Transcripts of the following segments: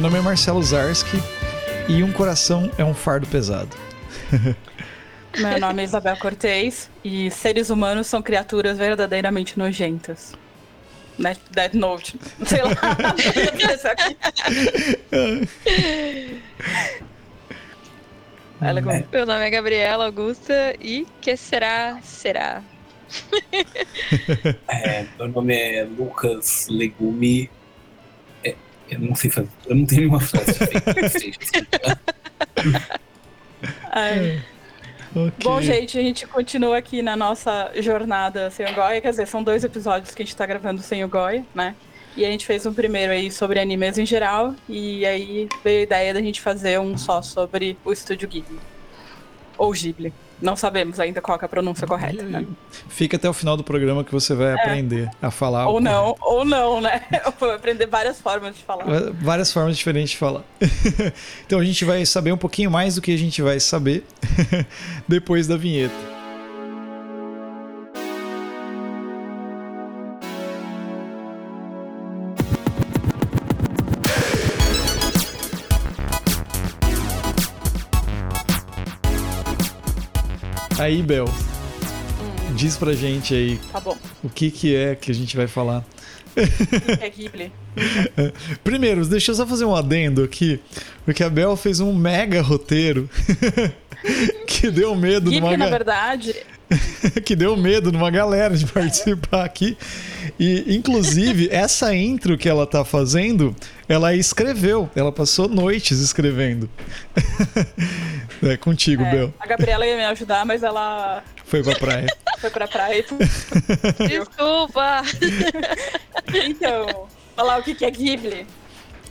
Meu nome é Marcelo Zarski e um coração é um fardo pesado. Meu nome é Isabel Cortez e seres humanos são criaturas verdadeiramente nojentas. Dead Note. Sei lá. é Meu nome é Gabriela Augusta e que será, será. é, meu nome é Lucas Legume. É, eu não sei fazer. Eu não tenho nenhuma frase. Ai. Okay. Bom, gente, a gente continua aqui na nossa jornada sem o Goya. Quer dizer, são dois episódios que a gente tá gravando sem o Goya, né? E a gente fez um primeiro aí sobre animes em geral. E aí veio a ideia da gente fazer um só sobre o estúdio Ghibli. Ou Ghibli. Não sabemos ainda qual é a pronúncia correta, né? Fica até o final do programa que você vai é. aprender a falar. Ou não, ou não, né? Vai aprender várias formas de falar. Várias formas diferentes de falar. então a gente vai saber um pouquinho mais do que a gente vai saber depois da vinheta. Aí, Bel, hum. diz pra gente aí tá o que, que é que a gente vai falar. É Ghibli. Primeiro, deixa eu só fazer um adendo aqui, porque a Bel fez um mega roteiro que deu medo numa... na verdade, que deu medo numa galera de participar aqui. E, inclusive, essa intro que ela tá fazendo, ela escreveu. Ela passou noites escrevendo. é contigo, é, Bel. A Gabriela ia me ajudar, mas ela. Foi pra praia. Foi pra praia. Desculpa! então, falar o que é Ghibli,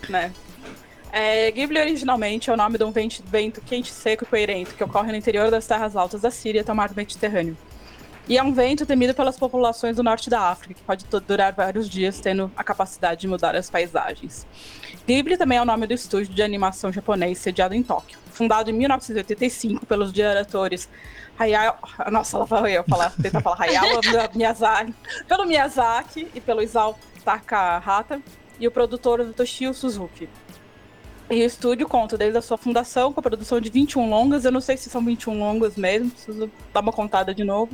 né? É, Ghibli originalmente é o nome de um vento, vento quente, seco e poeirento que ocorre no interior das terras altas da Síria até o mar Mediterrâneo. E é um vento temido pelas populações do norte da África, que pode durar vários dias, tendo a capacidade de mudar as paisagens. Ghibli também é o nome do estúdio de animação japonês sediado em Tóquio. Fundado em 1985 pelos diretores Hayao... Nossa, lá vai eu falar, tentar falar Hayao Miyazaki, pelo Miyazaki e pelo Isao Takahata, e o produtor Toshio Suzuki. E o estúdio conta desde a sua fundação com a produção de 21 longas. Eu não sei se são 21 longas mesmo, preciso dar uma contada de novo.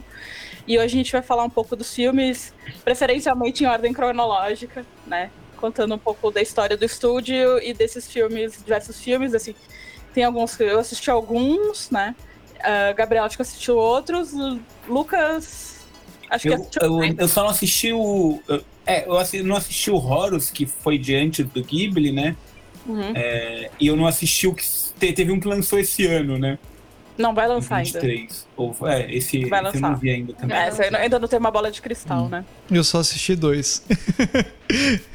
E hoje a gente vai falar um pouco dos filmes, preferencialmente em ordem cronológica, né? Contando um pouco da história do estúdio e desses filmes, diversos filmes, assim. Tem alguns que eu assisti alguns, né? Uh, Gabriel acho que assistiu outros. Lucas. Acho eu, que assistiu. Eu, eu só não assisti o. É, eu não assisti o Horus, que foi diante do Ghibli, né? Uhum. É, e eu não assisti o que. Teve um que lançou esse ano, né? Não, vai lançar 23. ainda. Ou, é, esse, vai lançar. eu não vi ainda também. É, você ainda não tem uma bola de cristal, hum. né? Eu só assisti dois.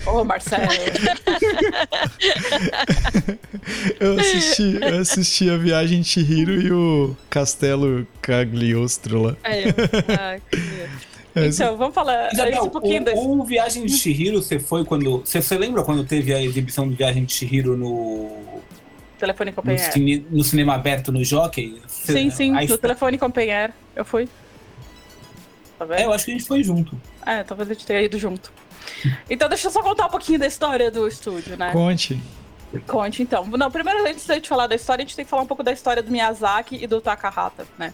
Ô, oh, Marcelo. eu, assisti, eu assisti a Viagem Chihiro e o Castelo Cagliostro lá. É, eu. Ah, que então, vamos falar Isabel, um pouquinho o, desse... o Viagem de Chihiro, você foi quando... Você, você lembra quando teve a exibição do Viagem de Chihiro no... Telefone Companheiro. No, cine, no cinema aberto no Jockey? Você, sim, sim, no Telefone Companheiro. Eu fui. Tá vendo? É, eu acho que a gente foi junto. É, talvez a gente tenha ido junto. Então deixa eu só contar um pouquinho da história do estúdio, né? Conte. Conte, então. Não, primeiro, antes de falar da história, a gente tem que falar um pouco da história do Miyazaki e do Takahata, né?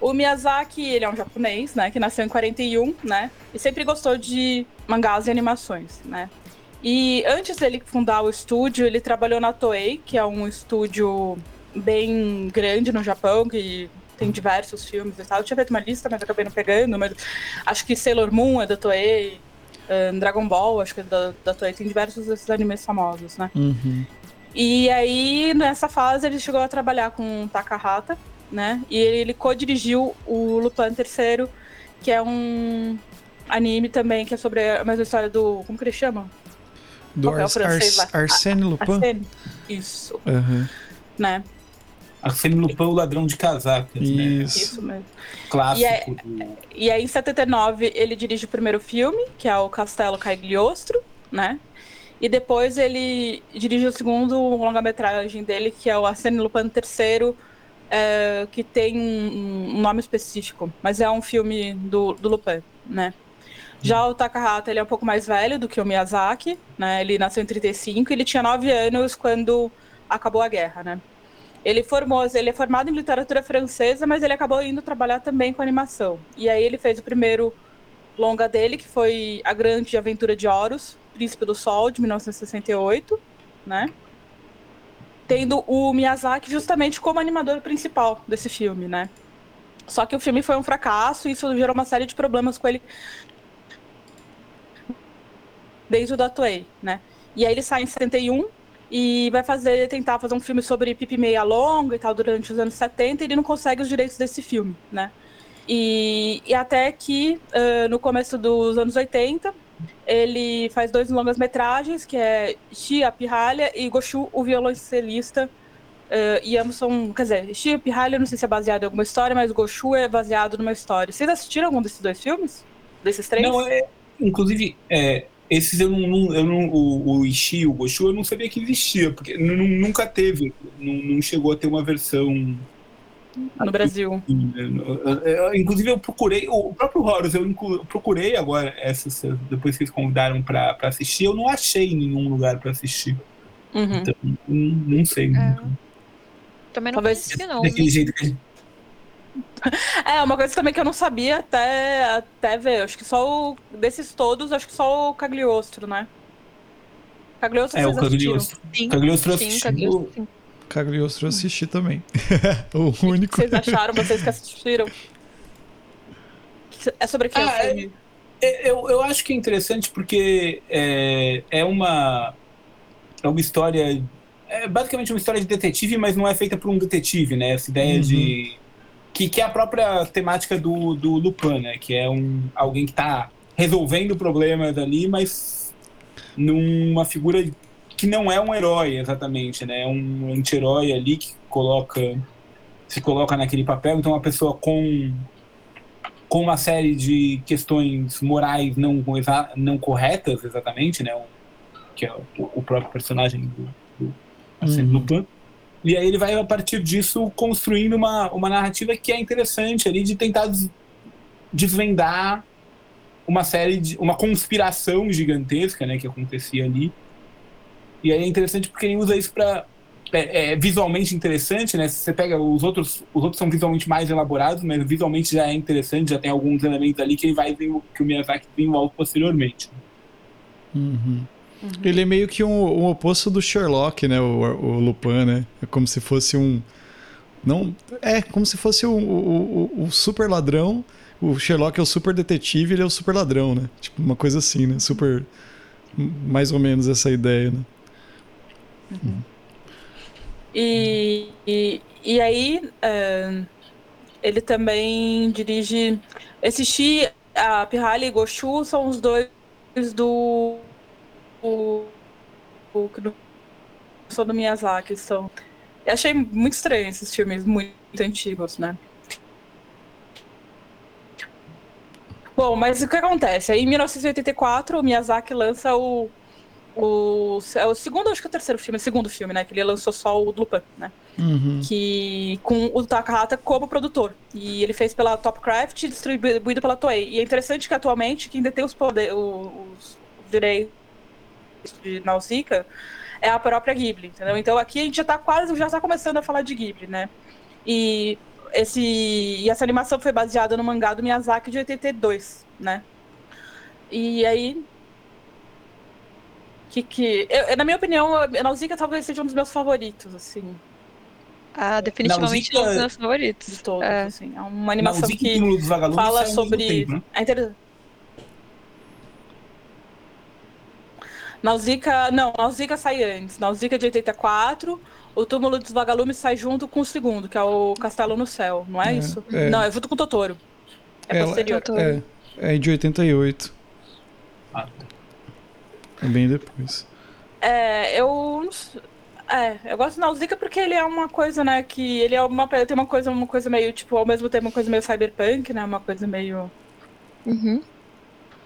O Miyazaki, ele é um japonês, né, que nasceu em 41, né, e sempre gostou de mangás e animações, né. E antes dele fundar o estúdio, ele trabalhou na Toei, que é um estúdio bem grande no Japão, que tem diversos filmes e tal. Eu tinha feito uma lista, mas acabei não pegando, mas acho que Sailor Moon é da Toei, um, Dragon Ball, acho que é da, da Toei, tem diversos desses animes famosos, né. Uhum. E aí, nessa fase, ele chegou a trabalhar com Takahata, né? E ele, ele co-dirigiu o Lupin III, que é um anime também que é sobre a mesma história do. Como que ele chama? Do Ar Ars Arsène Lupin? Arsène. Isso. Uhum. Né? Arsène Lupin, o ladrão de casacas, Isso. né? Isso mesmo. Clássico. E aí, do... e aí, em 79, ele dirige o primeiro filme, que é o Castelo Cagliostro, né? E depois ele dirige o segundo longa-metragem dele, que é o Arsène Lupin III, é, que tem um, um, nome específico, mas é um filme do, do Lupin, né? Já o Takahata, ele é um pouco mais velho do que o Miyazaki, né? Ele nasceu em 35 e ele tinha 9 anos quando acabou a guerra, né? Ele formou, ele é formado em literatura francesa, mas ele acabou indo trabalhar também com animação. E aí ele fez o primeiro longa dele, que foi A Grande Aventura de Horus, Príncipe do Sol, de 1968, né? Tendo o Miyazaki justamente como animador principal desse filme, né? Só que o filme foi um fracasso e isso gerou uma série de problemas com ele dentro da Toei, né? E aí ele sai em 71 e vai fazer tentar fazer um filme sobre Pipi Meia Longa e tal durante os anos 70 e ele não consegue os direitos desse filme, né? E, e até que uh, no começo dos anos 80 ele faz dois longas metragens que é Xia Pirralha e Goshu o violoncelista uh, e ambos são, quer dizer, Xia Pirralha não sei se é baseado em alguma história, mas Goshu é baseado numa história. Vocês assistiram algum desses dois filmes? Desses três? Não, é, inclusive, é, esses eu não, eu não o, o Ishii, o Goshu, eu não sabia que existia, porque nunca teve, não, não chegou a ter uma versão no Brasil. Inclusive, eu procurei, o próprio Horus, eu procurei agora, essas, depois que eles convidaram para assistir, eu não achei nenhum lugar para assistir. Uhum. Então, não, não sei. É. Também não Talvez não. Daquele jeito que É, uma coisa também que eu não sabia até, até ver. Acho que só o. Desses todos, acho que só o Cagliostro, né? Cagliostro é, o Cagliostro. Sim, Cagliostro sim, Cagliostro, sim. Cagliostro eu assisti também. o único. Vocês acharam, vocês que assistiram? É sobre que ah, é, é, eu, eu acho que é interessante porque é, é uma. É uma história. É basicamente uma história de detetive, mas não é feita por um detetive, né? Essa ideia uhum. de que, que é a própria temática do, do Lupin, né? Que é um, alguém que está resolvendo problemas ali, mas numa figura que não é um herói exatamente, né? É um anti-herói ali que coloca se coloca naquele papel, então uma pessoa com com uma série de questões morais não não corretas exatamente, né? que é o, o próprio personagem do, do uhum. Lupin. E aí ele vai, a partir disso, construindo uma, uma narrativa que é interessante ali de tentar desvendar uma série de. uma conspiração gigantesca, né, que acontecia ali. E aí é interessante porque ele usa isso para é, é, visualmente interessante, né? Se você pega os outros, os outros são visualmente mais elaborados, mas visualmente já é interessante, já tem alguns elementos ali que ele vai que o Miyazaki desenvolve posteriormente. Uhum. Uhum. Ele é meio que um, um, oposto do Sherlock, né? O, o, Lupin, né? É como se fosse um. Não. É, como se fosse o, o, o, super ladrão. O Sherlock é o super detetive, ele é o super ladrão, né? Tipo, uma coisa assim, né? Super. Mais ou menos essa ideia, né? Uhum. E, e, e, aí. Uh, ele também dirige. Esse Shi, a Pirralha e Goshu são os dois do o, o que sou do Miyazaki são. Eu achei muito estranho esses filmes muito antigos, né? Bom, mas o que acontece? Em 1984, o Miyazaki lança o, o, é o segundo, acho que é o terceiro filme, o segundo filme, né? Que ele lançou só o Lupin, né? Uhum. Que, com o Takahata como produtor. E ele fez pela Topcraft e distribuído pela Toei. E é interessante que atualmente quem detém os, poder, os, os direitos de Nausicaa é a própria Ghibli, entendeu? Então aqui a gente já está quase, já está começando a falar de Ghibli, né? E, esse, e essa animação foi baseada no mangá do Miyazaki de 82, né? E aí... Que, que, eu, na minha opinião, a Nausicaa talvez seja um dos meus favoritos, assim. Ah, definitivamente Nausicaa... um dos meus favoritos. De todos, é. assim. É uma animação que fala sobre... Tempo, né? é interessante Nausicaa, não, Nausicaa sai antes. Nausicaa de 84, o Túmulo dos Vagalumes sai junto com o segundo, que é o Castelo no Céu, não é, é isso? É. Não, é junto com o Totoro. É Ela, posterior. É, é de 88. Ah. É bem depois. É, eu é, eu gosto do Nausicaa porque ele é uma coisa, né, que ele é uma tem uma coisa, uma coisa meio tipo, ao mesmo tempo uma coisa meio cyberpunk, né, uma coisa meio uhum.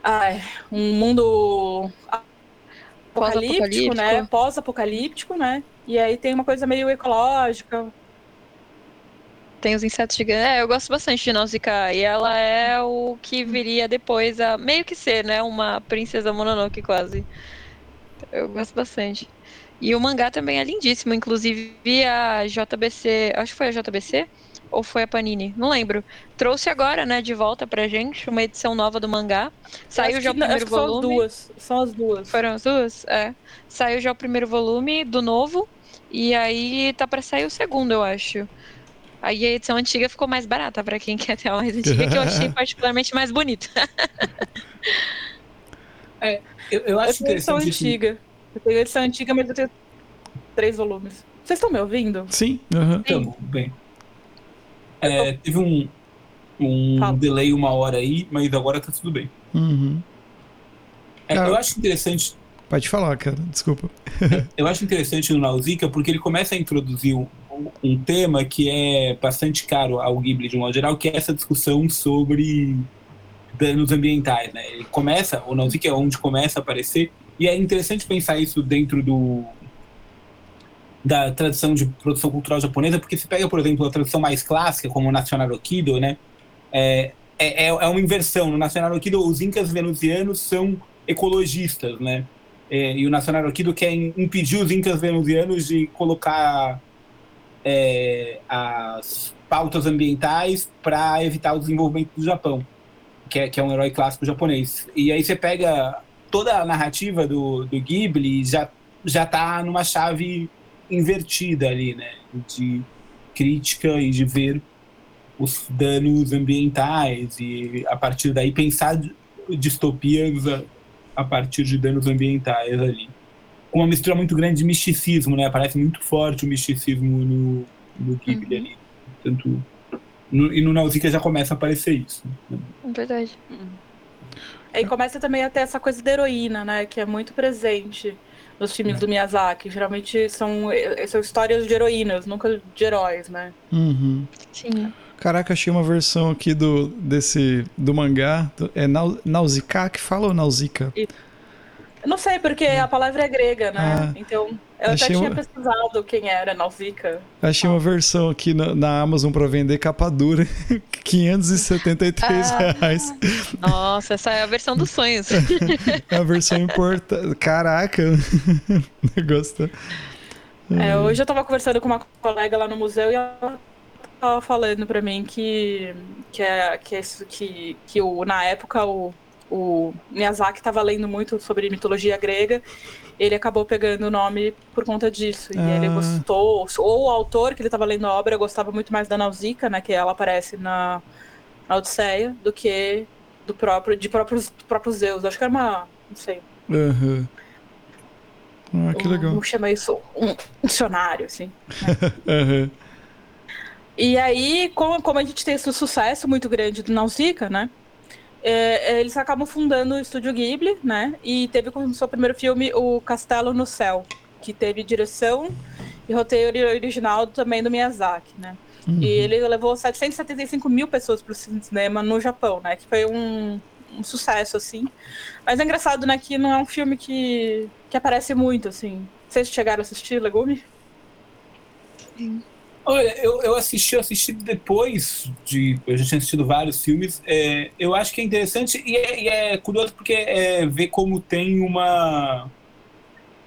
Ai, um mundo apocalíptico, né? Pós-apocalíptico, né? E aí tem uma coisa meio ecológica. Tem os insetos gigantes. É, eu gosto bastante de Nausicaa. E ela é o que viria depois a meio que ser, né? Uma princesa Mononoke quase. Eu gosto bastante. E o mangá também é lindíssimo. Inclusive a JBC. Acho que foi a JBC ou foi a Panini? Não lembro. Trouxe agora, né, de volta pra gente uma edição nova do mangá. Saiu já o primeiro volume. São as duas. São as duas. Foram as duas? É. Saiu já o primeiro volume do novo. E aí tá pra sair o segundo, eu acho. Aí a edição antiga ficou mais barata para quem quer ter a mais antiga, que eu achei particularmente mais bonita. é, eu, eu acho eu tenho edição antiga. Eu tenho edição antiga, mas eu tenho três volumes. Vocês estão me ouvindo? Sim. Uhum. Estamos, bem. É, teve um, um delay uma hora aí, mas agora tá tudo bem. Uhum. É, eu acho interessante. Pode falar, cara, desculpa. eu acho interessante no Nausicaa porque ele começa a introduzir um, tema que é bastante caro ao Ghibli de um modo geral, que é essa discussão sobre danos ambientais, né? Ele começa, o Nausicaa é onde começa a aparecer, e é interessante pensar isso dentro do da tradição de produção cultural japonesa, porque se pega, por exemplo, a tradição mais clássica, como o National Okido, né, é, é, é uma inversão. No National Okido, os incas venusianos são ecologistas, né, é, e o National Okido quer impedir os incas venusianos de colocar é, as pautas ambientais para evitar o desenvolvimento do Japão, que é, que é um herói clássico japonês. E aí você pega toda a narrativa do, do Ghibli já já está numa chave invertida ali, né? De crítica e de ver os danos ambientais e a partir daí pensar distopias a, a partir de danos ambientais ali. Com uma mistura muito grande de misticismo, né? Parece muito forte o misticismo no, no Ghibli uhum. ali. Tanto, no, e no Nausicaa já começa a aparecer isso. Né? Verdade. Uhum. Aí começa também a ter essa coisa da heroína, né? Que é muito presente nos filmes do Miyazaki. Geralmente são, eh, são histórias de heroínas, nunca de heróis, né? Uhum. Sim. Caraca, achei uma versão aqui do, desse, do mangá. É Nausicaa que fala ou Nausicaa? Eu não sei, porque a palavra é grega, né? Ah, então, eu até tinha uma... pesquisado quem era Nausicaa. Achei uma versão aqui na, na Amazon para vender capa dura, 573 ah, reais. Nossa, essa é a versão dos sonhos. é a versão importante. Caraca, negócio tá... é, hoje eu tava conversando com uma colega lá no museu e ela tava falando para mim que que é que, é isso, que, que o, na época o o Miyazaki estava lendo muito sobre mitologia grega, ele acabou pegando o nome por conta disso. E ah. ele gostou, ou o autor que ele estava lendo a obra gostava muito mais da Nausicaa, né, que ela aparece na, na Odisseia, do que do próprio de próprios próprios Zeus. Acho que era uma, não sei. Uhum. Ah, que legal. Vamos chamar isso um dicionário, assim. Né? uhum. E aí, como, como a gente tem esse sucesso muito grande do Nausicaa, né? É, é, eles acabam fundando o Estúdio Ghibli, né? E teve como seu primeiro filme o Castelo no Céu, que teve direção e roteiro original também do Miyazaki, né? Uhum. E ele levou 775 mil pessoas para o cinema no Japão, né? Que foi um, um, sucesso, assim. Mas é engraçado, né? Que não é um filme que, que aparece muito, assim. Vocês chegaram a assistir Legume? Sim. Olha, eu, eu assisti, eu assisti depois de. Eu já tinha assistido vários filmes. É, eu acho que é interessante e é, e é curioso porque é ver como tem uma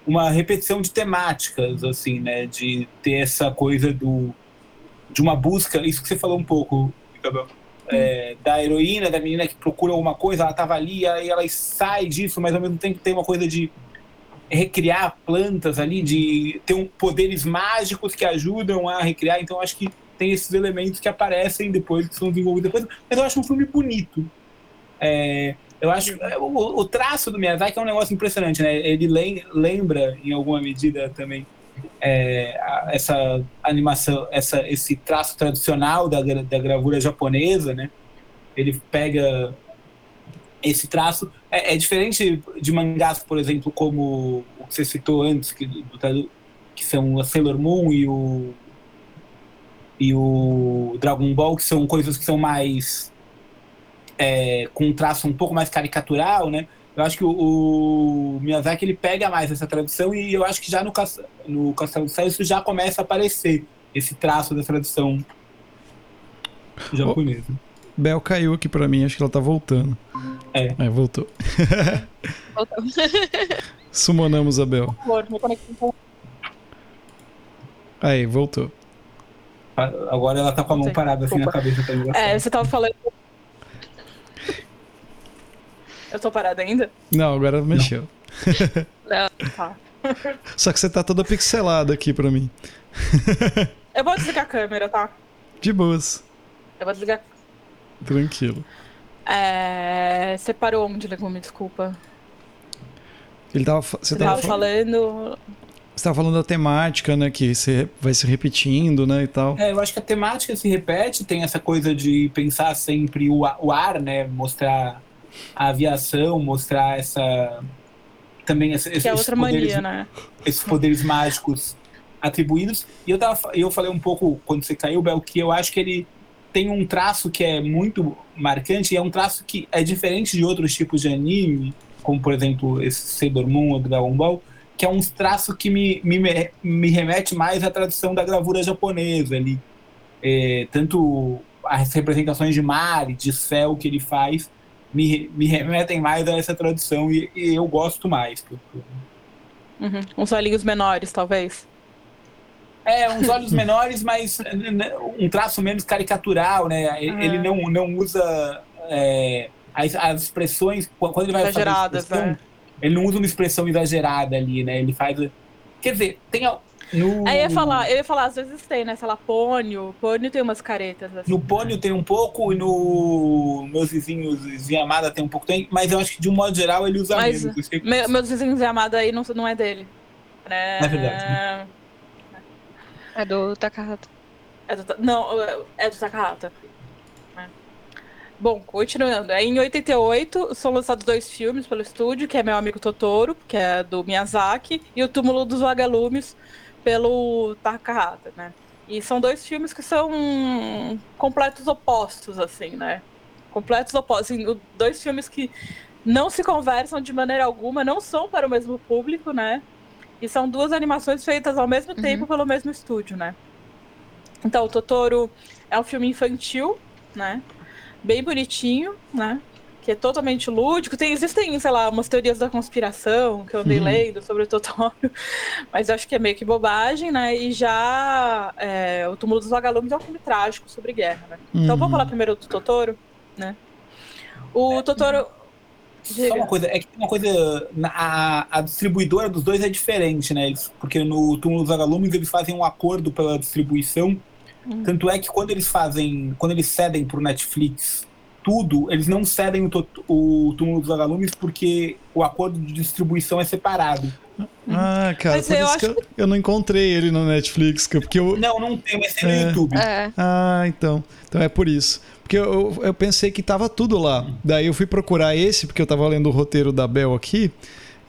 uma repetição de temáticas, assim, né? De ter essa coisa do de uma busca, isso que você falou um pouco, Gabriel, é, da heroína, da menina que procura alguma coisa, ela estava ali, aí ela sai disso, mas ao mesmo tempo tem uma coisa de recriar plantas ali, de ter um, poderes mágicos que ajudam a recriar. Então, acho que tem esses elementos que aparecem depois, que são desenvolvidos depois. Mas eu acho um filme bonito. É, eu acho é, o, o, traço do Miyazaki é um negócio impressionante, né? Ele lembra, em alguma medida, também é, essa animação, essa, esse traço tradicional da, da gravura japonesa, né? Ele pega esse traço. É, é, diferente de mangás, por exemplo, como o que você citou antes, que, do, que são a Sailor Moon e o, e o Dragon Ball, que são coisas que são mais. É, com um traço um pouco mais caricatural, né? Eu acho que o, o, Miyazaki ele pega mais essa tradição e eu acho que já no, no Castelo do Céu isso já começa a aparecer, esse traço da tradição japonesa. Bel caiu aqui pra mim, acho que ela tá voltando. É. É, voltou. Voltou. Sumonamos a Bel. Aí, voltou. Agora ela tá com a mão parada assim na desculpa. cabeça. Tá engraçado. É, você tava falando. Eu tô parada ainda? Não, agora mexeu. Não. Tá. Só que você tá toda pixelada aqui pra mim. Eu vou desligar a câmera, tá? De boas. Eu vou desligar. Tranquilo. É... Você parou onde, Legume? Desculpa. Ele tava, você, Você tava, tava fa- falando. você tava falando da temática, né? Que você vai se repetindo, né? E tal. É, eu acho que a temática se repete, tem essa coisa de pensar sempre o, o ar, né? Mostrar a aviação, mostrar essa. Também essa, Que é esses outra poderes, mania, né? esses poderes mágicos atribuídos. E eu, tava, eu falei um pouco, quando você caiu, Bel, que eu acho que ele tem um traço que é muito marcante, e é um traço que é diferente de outros tipos de anime, como por exemplo esse Sailor Moon ou Dragon Ball, que é um traço que me, me, me remete mais à tradição da gravura japonesa ali. É, tanto as representações de mar e de céu que ele faz me, me remetem mais a essa tradição e, e eu gosto mais. Uhum. Uns olhinhos menores, talvez. É, uns olhos menores, mas né, um traço menos caricatural, né? Ele, Ah. ele não, não usa é, as, as expressões. Quando ele vai fazer Exageradas, expressão, né? ele não usa uma expressão exagerada ali, né? Ele faz. Quer dizer, tem. a- No, Aí eu ia falar, eu ia falar, às vezes tem, né? Sei lá, pônio. Pônio tem umas caretas assim. No Pônio tem um pouco, e no Meus Vizinhos Vizinha Amada tem um pouco também, mas eu acho que de um modo geral ele usa Mas, menos. Eu sei que- Me- meus vizinhos de amada aí não, não é dele. Né? É verdade, É do Takahata. É do, não, é do Takahata. né? Bom, continuando. Em 88, são lançados dois filmes pelo estúdio, que é Meu Amigo Totoro, que é do Miyazaki, e O Túmulo dos Vagalumes, pelo Takahata, né? E são dois filmes que são completos opostos, assim, né? Completos opostos. Assim, dois filmes que não se conversam de maneira alguma, não são para o mesmo público, né? E são duas animações feitas ao mesmo Uhum. tempo pelo mesmo estúdio, né? Então, o Totoro é um filme infantil, né? Bem bonitinho, né? Que é totalmente lúdico. Tem, existem, sei lá, umas teorias da conspiração que eu andei Uhum. lendo sobre o Totoro, mas eu acho que é meio que bobagem, né? E já é, O Túmulo dos Vagalumes é um filme trágico sobre guerra, né? Então, Uhum. vamos falar primeiro do Totoro, né? O Totoro. Só uma coisa, é que tem uma coisa. na- A, a distribuidora dos dois é diferente, né? Eles, porque no Túmulo dos Vagalumes eles fazem um acordo pela distribuição. Hum. Tanto é que quando eles fazem. Quando eles cedem pro Netflix tudo, eles não cedem o, o Túmulo dos Vagalumes porque o acordo de distribuição é separado. Ah, cara, Mas por eu isso que eu, eu não encontrei ele no Netflix, cara, porque eu. Não, não tem, mas tem É. no YouTube. É. Ah, então. Então é por isso. Porque eu, eu pensei que tava tudo lá. Daí eu fui procurar esse, porque eu tava lendo o roteiro da Bel aqui.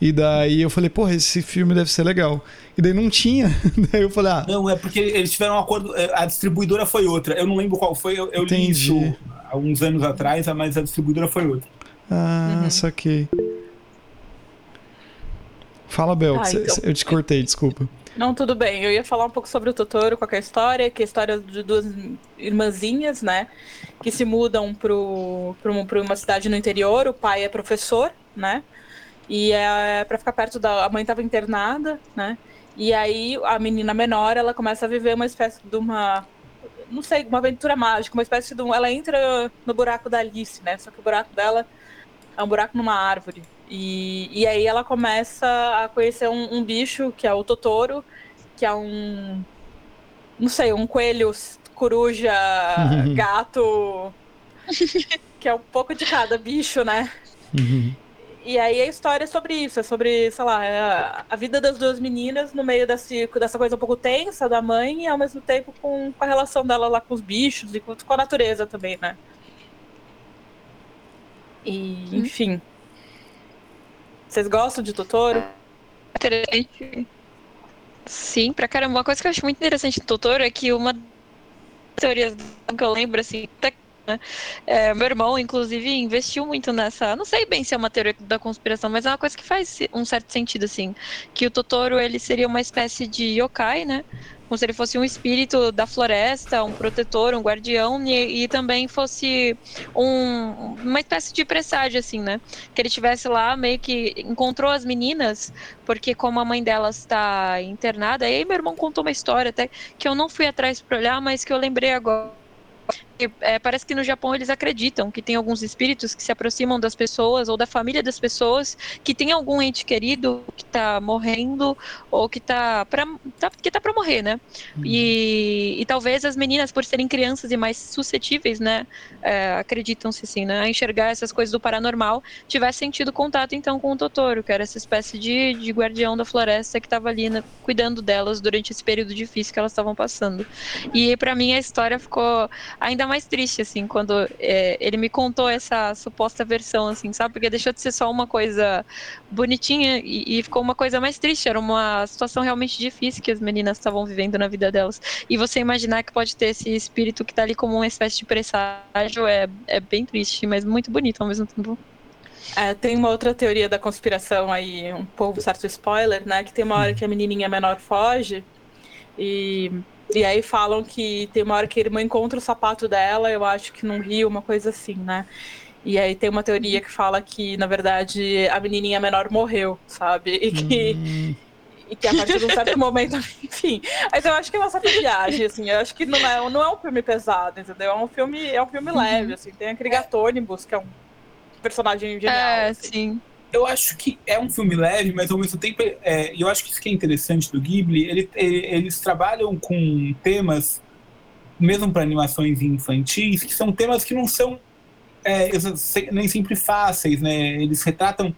E daí eu falei, porra, esse filme deve ser legal. E daí não tinha. daí eu falei, ah, Não, é porque eles tiveram um acordo. é, A distribuidora foi outra. Eu não lembro qual foi, eu, eu li isso há uns anos atrás, mas a distribuidora foi outra. ah, Uhum. saquei. Fala, Bel, Ah, então. eu te cortei, desculpa. Não, tudo bem. Eu ia falar um pouco sobre o Totoro, é a história, que é a história de duas irmãzinhas, né? Que se mudam para uma cidade no interior. O pai é professor, né? E é para ficar perto da. A mãe estava internada, né? E aí a menina menor ela começa a viver uma espécie de uma. Não sei, uma aventura mágica, uma espécie de um. Ela entra no buraco da Alice, né? Só que o buraco dela é um buraco numa árvore. E, e aí ela começa a conhecer um, um bicho, que é o Totoro, que é um. Não sei, um coelho, coruja, gato. que é um pouco de cada bicho, né? Uhum. E aí a história é sobre isso, é sobre, sei lá, é a, a vida das duas meninas no meio desse, dessa coisa um pouco tensa da mãe e ao mesmo tempo com, com a relação dela lá com os bichos e com, com a natureza também, né? E, enfim. Vocês gostam de Totoro? Interessante. Sim, pra caramba. Uma coisa que eu acho muito interessante do Totoro é que uma das teorias que eu lembro, assim, né? É, meu irmão, inclusive, investiu muito nessa. Não sei bem se é uma teoria da conspiração, mas é uma coisa que faz um certo sentido, assim. Que o Totoro ele seria uma espécie de yokai, né? Como se ele fosse um espírito da floresta, um protetor, um guardião, e, e também fosse um, uma espécie de presságio, assim, né? Que ele tivesse lá, meio que encontrou as meninas, porque como a mãe delas está internada, aí meu irmão contou uma história até que eu não fui atrás para olhar, mas que eu lembrei agora é, parece que no Japão eles acreditam que tem alguns espíritos que se aproximam das pessoas ou da família das pessoas que tem algum ente querido que tá morrendo ou que tá para tá, que tá para morrer, né? Uhum. E, e talvez as meninas, por serem crianças e mais suscetíveis, né, é, acreditam-se assim, né, a enxergar essas coisas do paranormal, tivessem tido contato então com o Totoro, que era essa espécie de, de guardião da floresta que estava ali né, cuidando delas durante esse período difícil que elas estavam passando. E para mim a história ficou ainda mais triste, assim, quando é, ele me contou essa suposta versão, assim, sabe? Porque deixou de ser só uma coisa bonitinha e, e ficou uma coisa mais triste. Era uma situação realmente difícil que as meninas estavam vivendo na vida delas. E você imaginar que pode ter esse espírito que tá ali como uma espécie de presságio é, é bem triste, mas muito bonito ao mesmo tempo. É, tem uma outra teoria da conspiração aí, um pouco certo spoiler, né? Que tem uma hora que a menininha menor foge e e aí falam que tem uma hora que a irmã encontra o sapato dela, eu acho que num rio, uma coisa assim, né? E aí tem uma teoria que fala que, na verdade, a menininha menor morreu, sabe? E que, hum. e que a partir de um certo momento, enfim. Mas eu acho que é uma certa viagem, assim. Eu acho que não é, não é um filme pesado, entendeu? É um filme, é um filme uhum. leve, assim. Tem aquele Gatônibus, que é um personagem genial. É, assim. sim eu acho que é um filme leve, mas ao mesmo tempo, é, eu acho que isso que é interessante do Ghibli, ele, ele, eles trabalham com temas, mesmo para animações infantis, que são temas que não são é, nem sempre fáceis, né? Eles retratam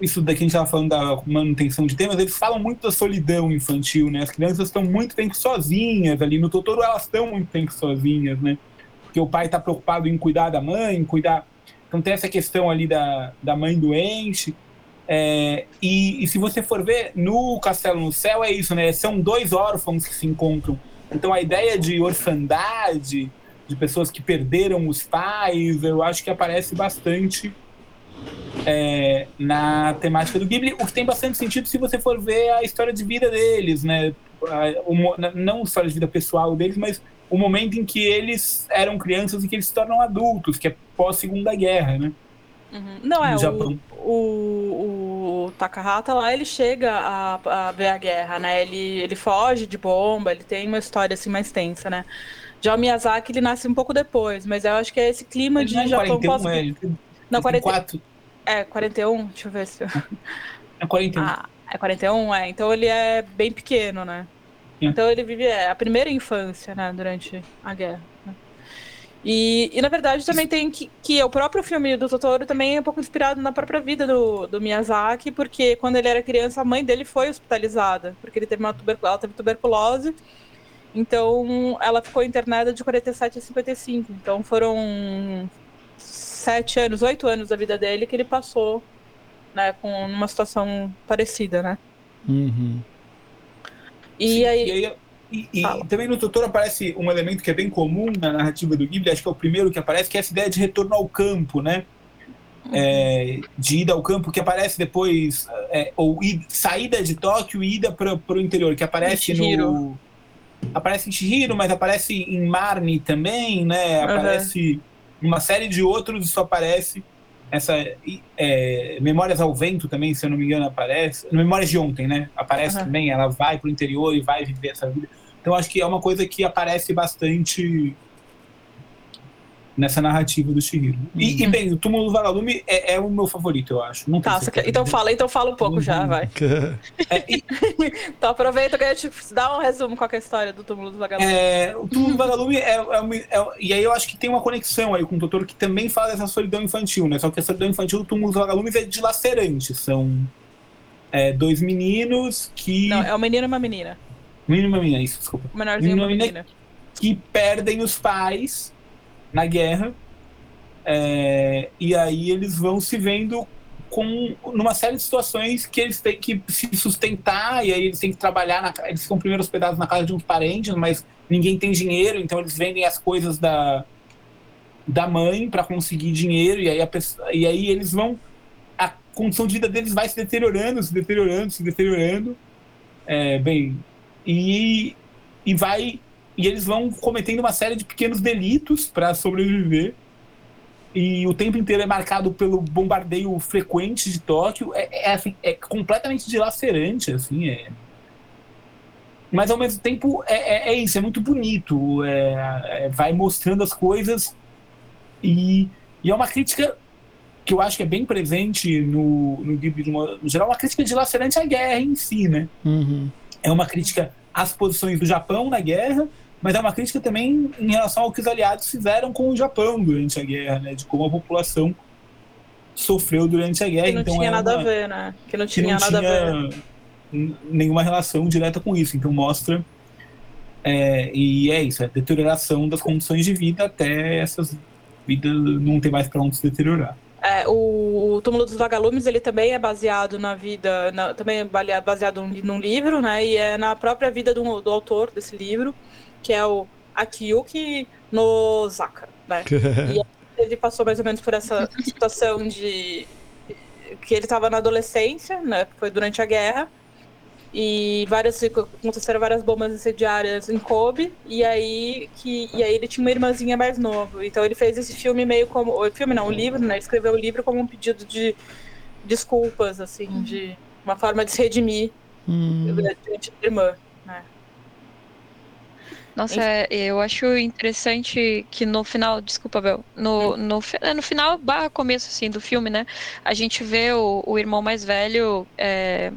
isso daqui a gente estava falando da manutenção de temas, eles falam muito da solidão infantil, né? As crianças estão muito tempo sozinhas ali. No Totoro elas estão muito tempo sozinhas, né? Porque o pai está preocupado em cuidar da mãe, cuidar então tem essa questão ali da, da mãe doente. É, e, e, se você for ver, no Castelo no Céu é isso, né? São dois órfãos que se encontram. Então a ideia de orfandade, de pessoas que perderam os pais, eu acho que aparece bastante é, na temática do Ghibli, o que tem bastante sentido se você for ver a história de vida deles, né? não a história de vida pessoal deles, mas o momento em que eles eram crianças e que eles se tornam adultos, que é pós-segunda guerra, né? Uhum. Não, é, o, o, o, Takahata lá, ele chega a, a ver a guerra, né? Ele, ele foge de bomba, ele tem uma história assim mais tensa, né? Já o Miyazaki, ele nasce um pouco depois, mas eu acho que é esse clima ele de não é Japão pós... É, ele não, 44. É, 41, deixa eu ver se... É 41. Ah, é 41, é. Então ele é bem pequeno, né? Então ele vive é, a primeira infância, né, durante a guerra. Né? E, e, na verdade também tem que, que o próprio filme do Totoro também é um pouco inspirado na própria vida do, do Miyazaki, porque quando ele era criança a mãe dele foi hospitalizada, porque ele teve uma tuberculose, ela teve tuberculose, então ela ficou internada de 47 a 55. Então foram sete anos, oito anos da vida dele que ele passou, né, com uma situação parecida, né? Uhum. E Sim, aí. E, aí, e, e também no Totoro aparece um elemento que é bem comum na narrativa do Ghibli, acho que é o primeiro que aparece, que é essa ideia de retorno ao campo, né? Uhum. É, de ida ao campo, que aparece depois, é, ou ida, saída de Tóquio e ida para o interior, que aparece no. Aparece em Shihiro, mas aparece em Marne também, né? Aparece uhum. uma série de outros, isso aparece essa é, Memórias ao Vento também, se eu não me engano, aparece. Memórias de Ontem, né? Aparece uhum. também, ela vai pro interior e vai viver essa vida. Então acho que é uma coisa que aparece bastante nessa narrativa do Shihiro. Uhum. E, e, bem, o Túmulo do Vagalume é, é, o meu favorito, eu acho. Não tá, quer... então fala, então fala um pouco uhum. já, vai. é, e... então aproveita que a gente dá um resumo com a história do Túmulo do Vagalume. É, o Túmulo do Vagalume é, é, é, E aí eu acho que tem uma conexão aí com o Totoro que também fala dessa solidão infantil, né? Só que a solidão infantil do Túmulo dos Vagalumes é dilacerante. São é, dois meninos que... Não, é um menino e uma menina. Menino e uma menina, isso, desculpa. O menorzinho e uma menina. Que perdem os pais na guerra. É, e aí eles vão se vendo com numa série de situações que eles têm que se sustentar e aí eles têm que trabalhar na, eles ficam primeiro hospedados na casa de uns parentes mas ninguém tem dinheiro então eles vendem as coisas da da mãe para conseguir dinheiro e aí a pessoa, e aí eles vão a condição de vida deles vai se deteriorando se deteriorando se deteriorando é, bem e e vai e eles vão cometendo uma série de pequenos delitos para sobreviver. E o tempo inteiro é marcado pelo bombardeio frequente de Tóquio. É, é, assim, é completamente dilacerante, assim. É... Mas ao mesmo tempo é, é, é isso, é muito bonito. É, é, vai mostrando as coisas e, e, é uma crítica que eu acho que é bem presente no, no livro, no geral, uma crítica dilacerante à guerra em si, né? Uhum. É uma crítica às posições do Japão na guerra mas é uma crítica também em relação ao que os aliados fizeram com o Japão durante a guerra, né? De como a população sofreu durante a guerra. Que não então tinha é nada uma, a ver, né? Que não tinha, que não nada tinha a ver. nenhuma relação direta com isso. Então mostra. É, e é isso, é a deterioração das condições de vida até essas vidas não ter mais para onde se deteriorar. É, o, o Túmulo dos Vagalumes ele também é baseado na vida, na, também é baseado num, num, livro, né? E é na própria vida do, do autor desse livro que é o Akiyuki Nozaka, né? e ele passou mais ou menos por essa situação de que ele estava na adolescência, né? Foi durante a guerra. E várias aconteceram várias bombas incendiárias em Kobe, e aí que e aí ele tinha uma irmãzinha mais nova. Então ele fez esse filme meio como o filme não, o livro, né? Ele escreveu o livro como um pedido de desculpas assim, uhum. de uma forma de se redimir diante da irmã? Nossa, é, eu acho interessante que no final, desculpa, Bel, no, no, no final, barra começo, assim, do filme, né, a gente vê o, o irmão mais velho, é,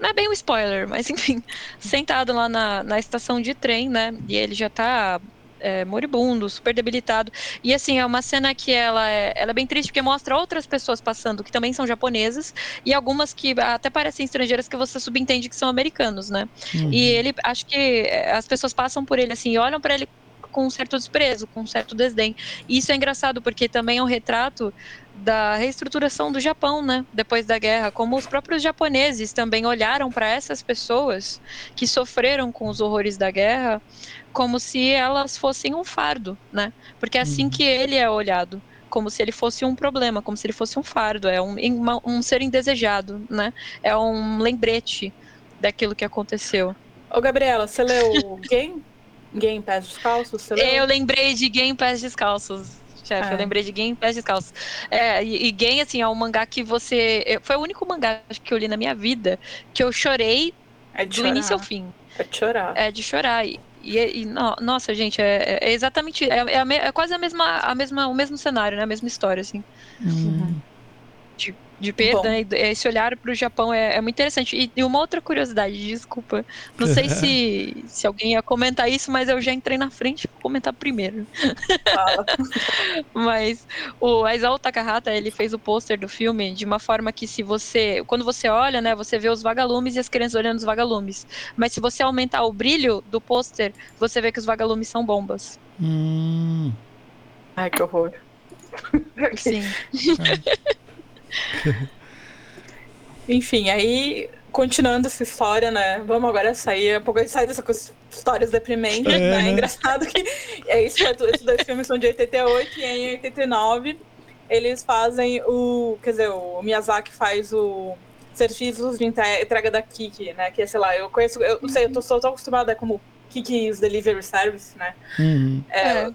não é bem um spoiler, mas enfim, sentado lá na, na estação de trem, né, e ele já tá é, moribundo, super debilitado. E assim, é uma cena que ela é, ela é bem triste porque mostra outras pessoas passando que também são japonesas e algumas que até parecem estrangeiras que você subentende que são americanos, né? Uhum. E ele, acho que é, as pessoas passam por ele assim, olham para ele com um certo desprezo, com um certo desdém. E isso é engraçado porque também é um retrato da reestruturação do Japão, né? Depois da guerra, como os próprios japoneses também olharam para essas pessoas que sofreram com os horrores da guerra como se elas fossem um fardo, né? Porque é assim uhum. que ele é olhado, como se ele fosse um problema, como se ele fosse um fardo, é um, um ser indesejado, né? É um lembrete daquilo que aconteceu. Ô, Gabriela, você leu Game? Game Pés Descalços? Eu lembrei de Game Pés Descalços. Chefe, é. eu lembrei de Game Pés Descalços. É, e, e Game, assim, é um mangá que você. Foi o único mangá que eu li na minha vida que eu chorei é do chorar. início ao fim. É de chorar. É de chorar. E, e, e nossa, gente, é, é exatamente. É, é, é, quase a mesma, a mesma, o mesmo cenário, né? A mesma história, assim. Uhum de perda, né? Esse olhar para o Japão é, é, muito interessante. E, e, uma outra curiosidade, desculpa. Não sei se, se alguém ia comentar isso, mas eu já entrei na frente para comentar primeiro. mas o Aizawa Takahata, ele fez o pôster do filme de uma forma que se você, quando você olha, né, você vê os vagalumes e as crianças olhando os vagalumes. Mas se você aumentar o brilho do pôster, você vê que os vagalumes são bombas. Hum. Ai, que horror. Sim. Enfim, aí continuando essa história, né? Vamos agora sair um pouco sair dessas histórias deprimentes, é, né? né? Engraçado que é isso, esses dois filmes são de 88 e em 89 eles fazem o, quer dizer, o Miyazaki faz o serviços de entrega da Kiki, né? Que é, sei lá, eu conheço, eu não sei, eu tô só tô acostumada como Kiki's Delivery Service, né? Uhum. É, é.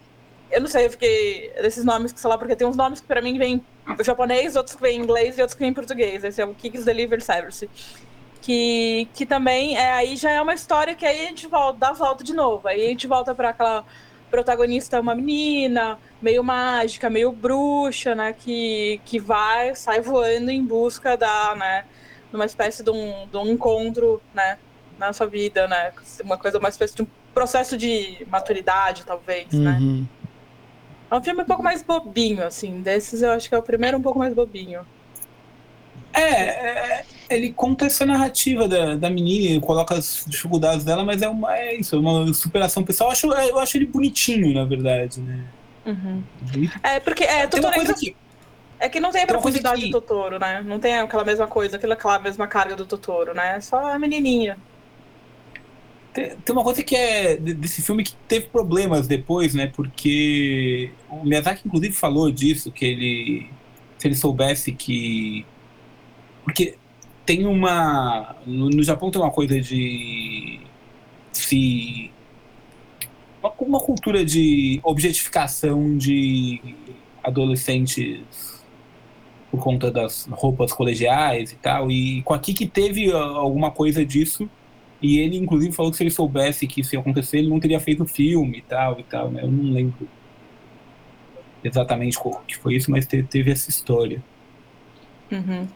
Eu não sei, eu fiquei desses nomes que sei lá, porque tem uns nomes que para mim vêm japonês, outros que vêm em inglês e outros que vêm em português. Esse é o Kicks Delivery Service. Que, que também é, aí já é uma história que aí a gente volta, dá volta de novo. Aí a gente volta para aquela protagonista, uma menina, meio mágica, meio bruxa, né? Que, que vai, sai voando em busca da, né? Uma espécie de um, de um encontro, né? Na sua vida, né? Uma coisa, uma espécie de um processo de maturidade, talvez, né? uhum. né? É um filme um pouco mais bobinho, assim. Desses eu acho que é o primeiro um pouco mais bobinho. É, é ele conta essa narrativa da, da menina, coloca as dificuldades dela, mas é, uma, é isso, é uma superação pessoal. Eu acho, eu acho ele bonitinho, na verdade, né? Uhum. É, porque é, tem uma coisa que... É que não tem a profundidade que... do Totoro, né? Não tem aquela mesma coisa, aquela mesma carga do Totoro, né? É só a menininha. Tem, tem, uma coisa que é desse filme que teve problemas depois, né? Porque o Miyazaki, inclusive, falou disso, que ele. Se ele soubesse que. Porque tem uma. No, no Japão tem uma coisa de se uma, uma cultura de objetificação de adolescentes por conta das roupas colegiais e tal. E com a Kiki teve uh, alguma coisa disso. E ele, inclusive, falou que se ele soubesse que isso ia acontecer, ele não teria feito filme e tal e tal, né? Eu não lembro exatamente qual que foi isso, mas teve, teve essa história. Uhum.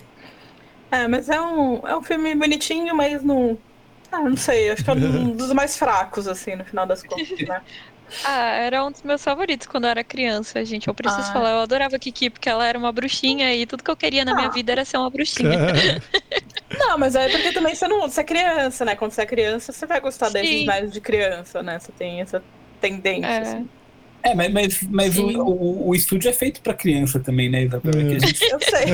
É, mas é um, é um filme bonitinho, mas não. Ah, não sei, acho que é um dos mais fracos, assim, no final das contas, né? Ah, era um dos meus favoritos quando eu era criança, gente. Eu preciso Ah. falar, eu adorava a Kiki, porque ela era uma bruxinha e tudo que eu queria na minha Ah. vida era ser uma bruxinha. Não, mas é porque também você não. Você é criança, né? Quando você é criança, você vai gostar desses Sim. mais de criança, né? Você tem essa tendência. É. assim. É, mas, mas, mas o, o, o estúdio é feito pra criança também, né, Isabela? É. Que a gente- Eu sei.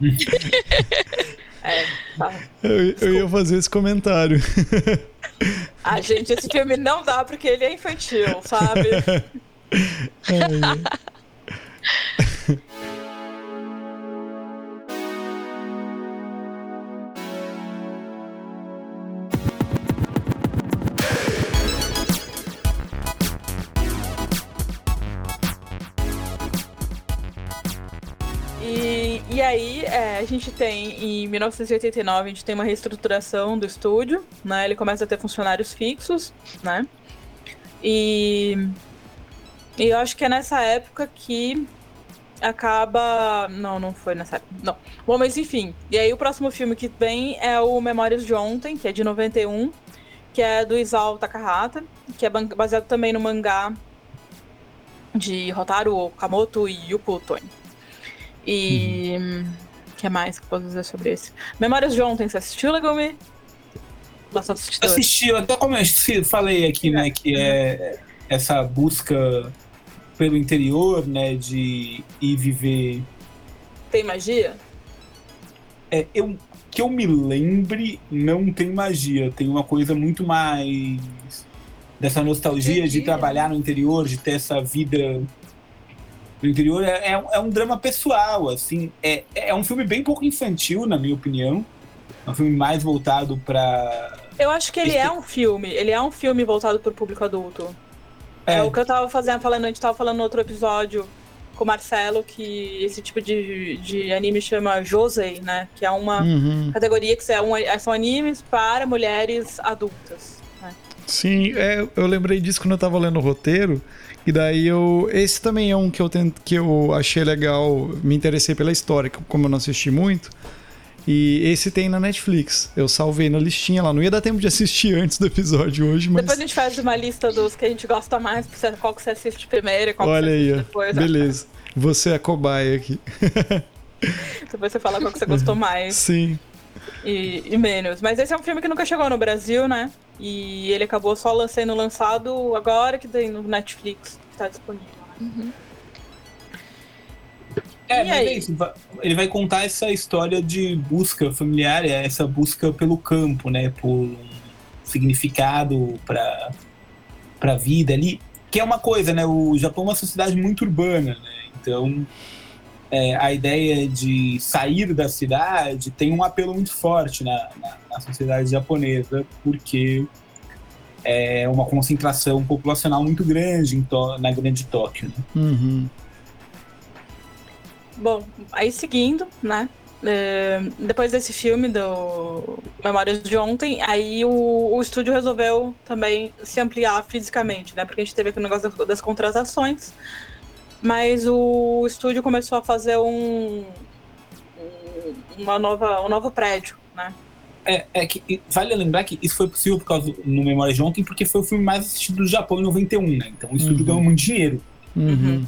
É, tá. eu, eu ia fazer esse comentário. Ah, gente, esse filme não dá porque ele é infantil, sabe? E, e aí, é, a gente tem, em 1989, a gente tem uma reestruturação do estúdio, né? Ele começa a ter funcionários fixos, né? E, e eu acho que é nessa época que acaba... Não, não foi nessa época, não. Bom, mas enfim. E aí o próximo filme que vem é o Memórias de Ontem, que é de 91, que é do Isao Takahata, que é baseado também no mangá de Hotaru Okamoto e Yuko. E. O que mais que eu posso dizer sobre esse? Memórias de ontem, você assistiu, Legume? Nossa, assistiu. assisti, até como eu falei aqui, né, que é essa busca pelo interior, né, de ir viver. Tem magia? É, eu, que eu me lembre, não tem magia, tem uma coisa muito mais dessa nostalgia de Entendi. trabalhar no interior, de ter essa vida no interior. É, é, um- é um drama pessoal, assim, é, é um filme bem pouco infantil, na minha opinião. É um filme mais voltado para Eu acho que ele Esse- é um filme. Ele é um filme voltado pro público adulto. É, o que eu tava fazendo, falando, a gente tava falando no outro episódio com o Marcelo, que esse tipo de, de anime chama Josei, né? Que é uma Uhum. categoria que é um- são animes para mulheres adultas. né? Sim, é, eu lembrei disso quando eu tava lendo o roteiro. E daí eu. Esse também é um que eu, tent, que eu achei legal, me interessei pela história, como eu não assisti muito. E esse tem na Netflix. Eu salvei na listinha lá. Não ia dar tempo de assistir antes do episódio hoje, mas. Depois a gente faz uma lista dos que a gente gosta mais, qual que você assiste primeiro e qual Olha que você aí, assiste depois. Beleza. Você é a cobaia aqui. Depois você fala qual que você gostou mais Sim. e, e menos. Mas esse é um filme que nunca chegou no Brasil, né? E ele acabou só sendo lançado agora que tem no Netflix, que tá disponível. né? É, E mas aí? é isso. Ele vai contar essa história de busca familiar, é essa busca pelo campo, né? Por um significado para a vida ali. Que é uma coisa, né? O Japão é uma sociedade muito urbana, né? Então, é, a ideia de sair da cidade tem um apelo muito forte na, na, na sociedade japonesa, porque é uma concentração populacional muito grande na grande Tóquio, né? Uhum. Bom, aí seguindo, né? é, depois desse filme do Memórias de Ontem, aí o, o estúdio resolveu também se ampliar fisicamente, né? Porque a gente teve aquele negócio das, das contratações, mas o estúdio começou a fazer um, um- uma nova, um novo prédio, né? É, é que vale lembrar que isso foi possível por causa do, no Memória de Ontem, porque foi o filme mais assistido do Japão em 91, né? Então o estúdio Uhum. ganhou muito dinheiro. Uhum.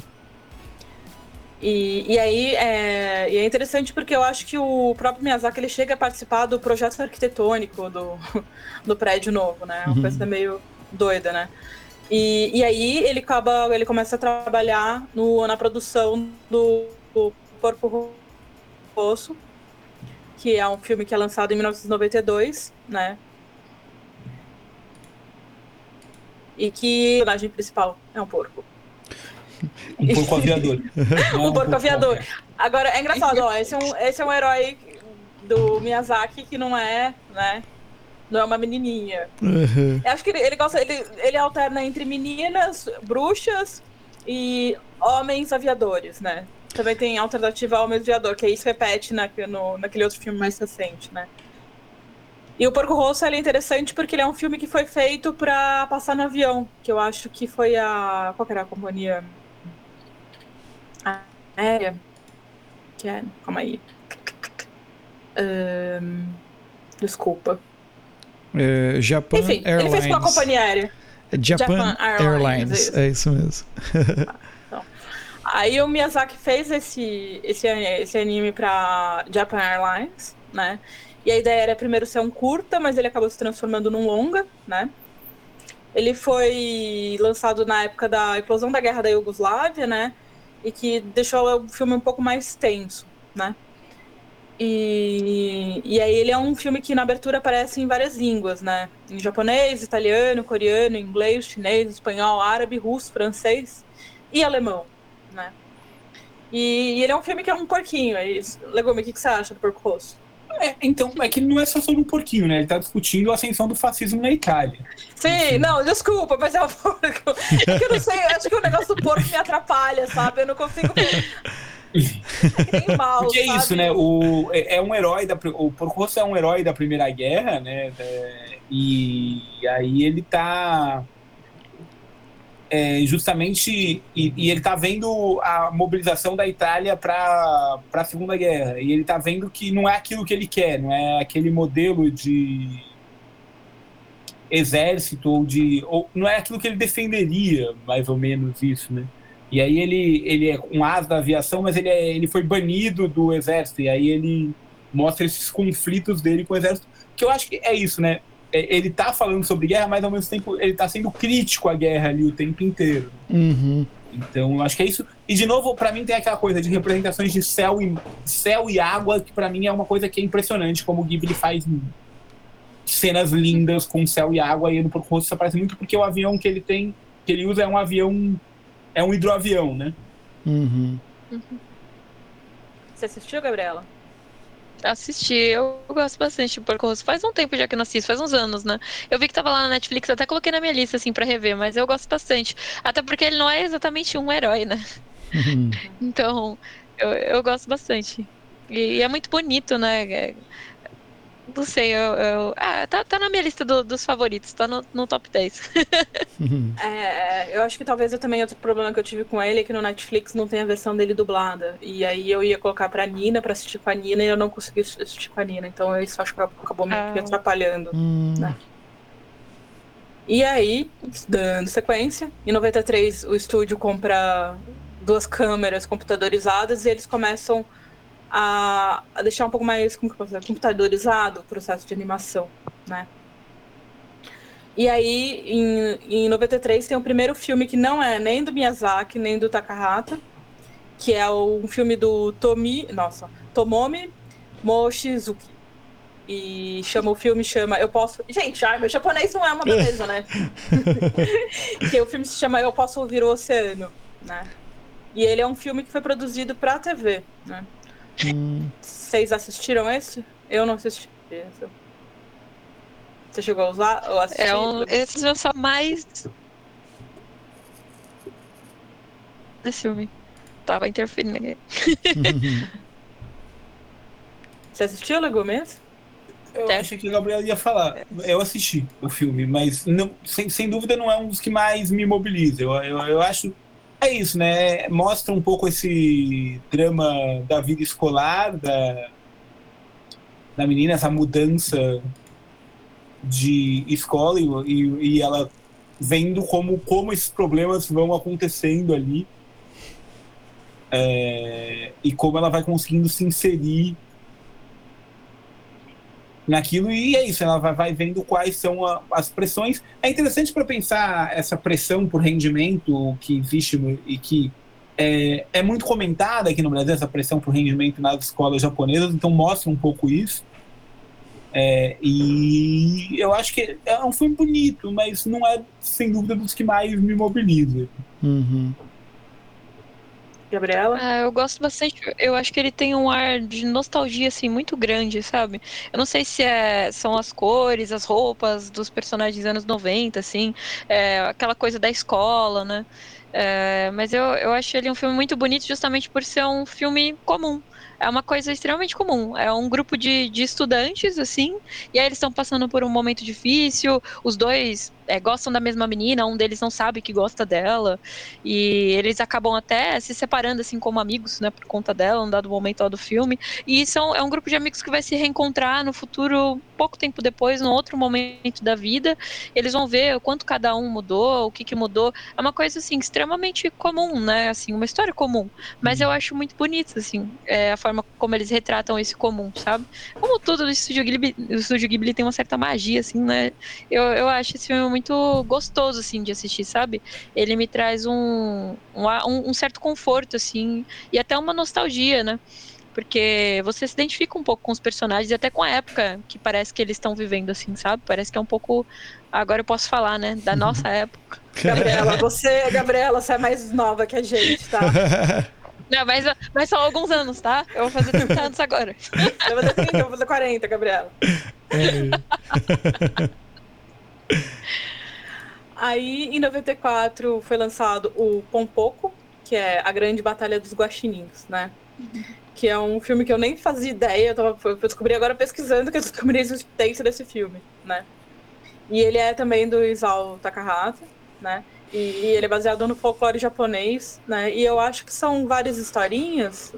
E, e aí é, e é interessante porque eu acho que o próprio Miyazaki ele chega a participar do projeto arquitetônico do, do prédio novo, né? Uma Uhum. coisa meio doida, né? E, e aí ele acaba, ele começa a trabalhar no, na produção do, do Porco Rosso, que é um filme que é lançado em 1992, né? E que o personagem principal é um porco. Um porco aviador. É Um porco aviador. Agora, é engraçado, ó, esse é um, esse é um herói do Miyazaki que não é, né? Não é uma menininha. Uhum. Acho que ele, ele gosta. Ele, ele alterna entre meninas, bruxas e homens aviadores, né? Também tem alternativa Homens Aviador, que isso repete na, no, naquele outro filme mais recente, né? E o Porco Rosso é interessante porque ele é um filme que foi feito pra passar no avião, que eu acho que foi a. Qual que era a companhia? Aérea? Que é. Calma aí. Ahn, desculpa. É, Japan Enfim, Airlines. ele fez com a companhia aérea. Japan, Japan Airlines, Airlines, é isso mesmo. Aí o Miyazaki fez esse, esse, esse anime pra Japan Airlines, né? E a ideia era primeiro ser um curta, mas ele acabou se transformando num longa, né? Ele foi lançado na época da explosão da guerra da Iugoslávia, né? E que deixou o filme um pouco mais tenso, né? E, e aí ele é um filme que na abertura aparece em várias línguas, né? Em japonês, italiano, coreano, inglês, chinês, espanhol, árabe, russo, francês e alemão, né? E, e ele é um filme que é um porquinho. É. Legume, o que, que você acha do Porco Rosso? É, então, é que ele não é só sobre um porquinho, né? Ele tá discutindo a ascensão do fascismo na Itália. Sim, não, desculpa, mas é um porco. É que eu não sei, acho que o negócio do porco me atrapalha, sabe? Eu não consigo. Mal, Porque é sabe? isso, né? O, é, é um herói da. O Porco Rosso é um herói da Primeira Guerra, né? É, e aí ele tá. é, justamente. E, e ele tá vendo a mobilização da Itália para a Segunda Guerra. E ele tá vendo que não é aquilo que ele quer, não é aquele modelo de exército ou de. Ou, não é aquilo que ele defenderia, mais ou menos isso, né? E aí ele, ele é um as da aviação, mas ele, é, ele foi banido do exército. E aí ele mostra esses conflitos dele com o exército. Que eu acho que é isso, né? É, Ele tá falando sobre guerra, mas ao mesmo tempo ele tá sendo crítico à guerra ali o tempo inteiro. Uhum. Então, eu acho que é isso. E de novo, pra mim tem aquela coisa de representações de céu e, céu e água, que pra mim é uma coisa que é impressionante, como o Ghibli faz cenas lindas com céu e água, e no Porco Rosso isso aparece muito porque o avião que ele tem, que ele usa é um avião, é um hidroavião, né? Uhum. Você assistiu, Gabriela? Assisti, eu gosto bastante de Porco Rosso. Faz um tempo já que eu não assisto, faz uns anos, né? Eu vi que tava lá na Netflix, até coloquei na minha lista, assim, pra rever, mas eu gosto bastante. Até porque ele não é exatamente um herói, né? Uhum. Então, eu, eu gosto bastante. E, e é muito bonito, né? É- Não sei, eu. eu- ah, tá, tá na minha lista do- dos favoritos, tá no, no top 10. Uhum. É, eu acho que talvez eu também outro problema que eu tive com ele é que no Netflix não tem a versão dele dublada. E aí eu ia colocar pra Nina pra assistir com a Nina e eu não consegui assistir com a Nina. Então isso acho que acabou me Ah. me atrapalhando. Hum. Né? E aí, dando sequência, em 93 o estúdio compra duas câmeras computadorizadas e eles começam a, a deixar um pouco mais como que dizer, computadorizado o processo de animação, né? E aí, em, em 93, tem o primeiro filme que não é nem do Miyazaki, nem do Takahata, que é um filme do Tomi, nossa, Tomomi Mochizuki. E chama o filme chama Eu Posso. Gente, ai, meu japonês não é uma beleza, né? que o filme se chama Eu Posso Ouvir o Oceano, né? E ele é um filme que foi produzido pra TV, né? Hum. Vocês assistiram esse? Eu não assisti esse. Você chegou a usar ou assistir? É um, esses eu só mais. Desse filme. Tava interferindo. Você assistiu, Legumes? Eu É. achei que o Gabriel ia falar. Eu assisti o filme, mas não, sem, sem dúvida não é um dos que mais me mobiliza. Eu, eu, eu acho. É isso, né? Mostra um pouco esse drama da vida escolar, da, da menina, essa mudança de escola e, e, ela vendo como, como esses problemas vão acontecendo ali. É, e como ela vai conseguindo se inserir naquilo e é isso, ela vai, vendo quais são a- as pressões. É interessante para pensar essa pressão por rendimento que existe e que é, é muito comentada aqui no Brasil, essa pressão por rendimento nas escolas japonesas, então mostra um pouco isso. É, e eu acho que é um filme bonito, mas não é, sem dúvida, dos que mais me mobiliza. Uhum. Gabriela? Ah, eu gosto bastante. Eu acho que ele tem um ar de nostalgia, assim, muito grande, sabe? Eu não sei se é, são as cores, as roupas dos personagens anos 90, assim, é, aquela coisa da escola, né? É, mas eu, eu acho ele um filme muito bonito justamente por ser um filme comum é uma coisa extremamente comum. É um grupo de, de estudantes, assim, e aí eles estão passando por um momento difícil, os dois é, gostam da mesma menina, um deles não sabe que gosta dela, e eles acabam até se separando, assim, como amigos, né, por conta dela, num dado momento lá do filme. E são, é um grupo de amigos que vai se reencontrar no futuro, pouco tempo depois, num outro momento da vida. Eles vão ver o quanto cada um mudou, o que, que mudou. É uma coisa, assim, extremamente comum, né, assim, uma história comum. Mas eu acho muito bonito, assim, é, a forma como eles retratam esse comum, sabe? Como tudo do Estúdio Ghibli, o Estúdio Ghibli tem uma certa magia, assim, né? Eu, eu acho esse filme muito gostoso, assim, de assistir, sabe? Ele me traz um, um, um certo conforto, assim, e até uma nostalgia, né? porque você se identifica um pouco com os personagens e até com a época que parece que eles estão vivendo assim, sabe? Parece que é um pouco agora eu posso falar, né, da nossa época. Gabriela, você, Gabriela, você é mais nova que a gente, tá? Não, mas, mas são alguns anos, tá? Eu vou fazer 30 anos agora. Eu vou fazer 30, eu vou fazer 40, Gabriela. É. Aí, em 94, foi lançado o Pompoco, que é a grande batalha dos guaxinins, né? Que é um filme que eu nem fazia ideia, eu, tava, eu descobri agora pesquisando que eu descobri a existência desse filme, né? E ele é também do Isao Takahata, né? E, e, ele é baseado no folclore japonês, né? E eu acho que são várias historinhas.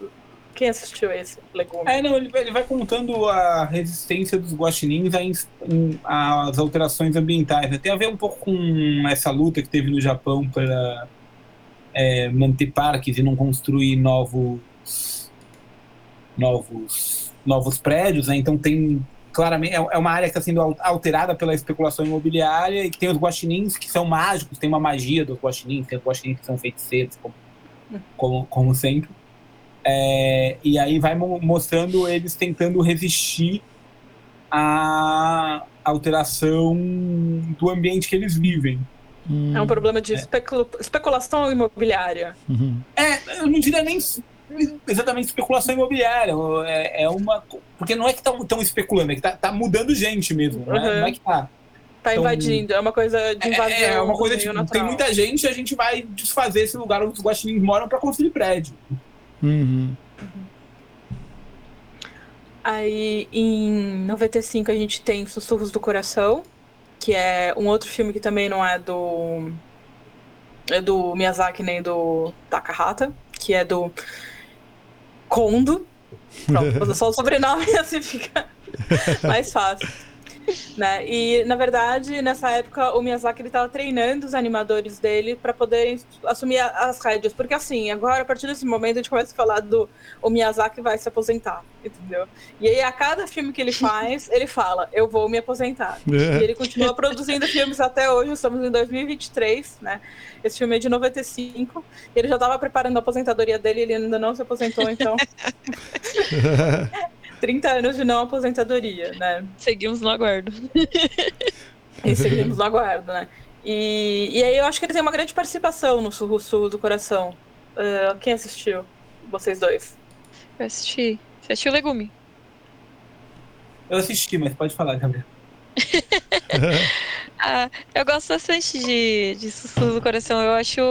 Quem assistiu esse legume? É, não, ele, ele vai contando a resistência dos guaxinins às alterações ambientais. Tem a ver um pouco com essa luta que teve no Japão para é, manter parques e não construir novos novos novos prédios, né? Então tem claramente é, é uma área que está sendo alterada pela especulação imobiliária e que tem os guaxinins que são mágicos, tem uma magia dos guaxinins, tem os guaxinins que são feiticeiros, como, como, como sempre. É, e aí vai mostrando eles tentando resistir à alteração do ambiente que eles vivem. É um problema de é. especulação imobiliária. Uhum. É, eu não diria nem exatamente especulação imobiliária. É, é uma. Porque não é que estão especulando, é que tá, tá, mudando gente mesmo. Não, é, uhum. não é que tá. Tá então, invadindo, é uma coisa de invasão. É, é uma coisa tipo, natural. tem muita gente a gente vai desfazer esse lugar onde os guaxinins moram para construir prédio. Uhum. Aí em 95 a gente tem Sussurros do Coração, que é um outro filme que também não é do. É do Miyazaki nem do Takahata, que é do Kondo. Pronto, só o sobrenome assim fica mais fácil. Né? E, na verdade, nessa época, o Miyazaki estava treinando os animadores dele para poderem assumir as rédeas. Porque, assim, agora, a partir desse momento, a gente começa a falar do o Miyazaki vai se aposentar, entendeu? E aí, a cada filme que ele faz, ele fala, eu vou me aposentar. É. E ele continua produzindo filmes até hoje, estamos em 2023, né? Esse filme é de 95. Ele já estava preparando a aposentadoria dele, ele ainda não se aposentou, então. 30 anos de não aposentadoria, né? Seguimos no aguardo. e seguimos no aguardo, né? E, e aí eu acho que ele tem uma grande participação no Sul do Coração. Uh, quem assistiu? Vocês dois. Eu assisti. Você assistiu Legume? Eu assisti, mas pode falar, Gabriel. Ah, eu gosto bastante de, de do Coração. Eu acho.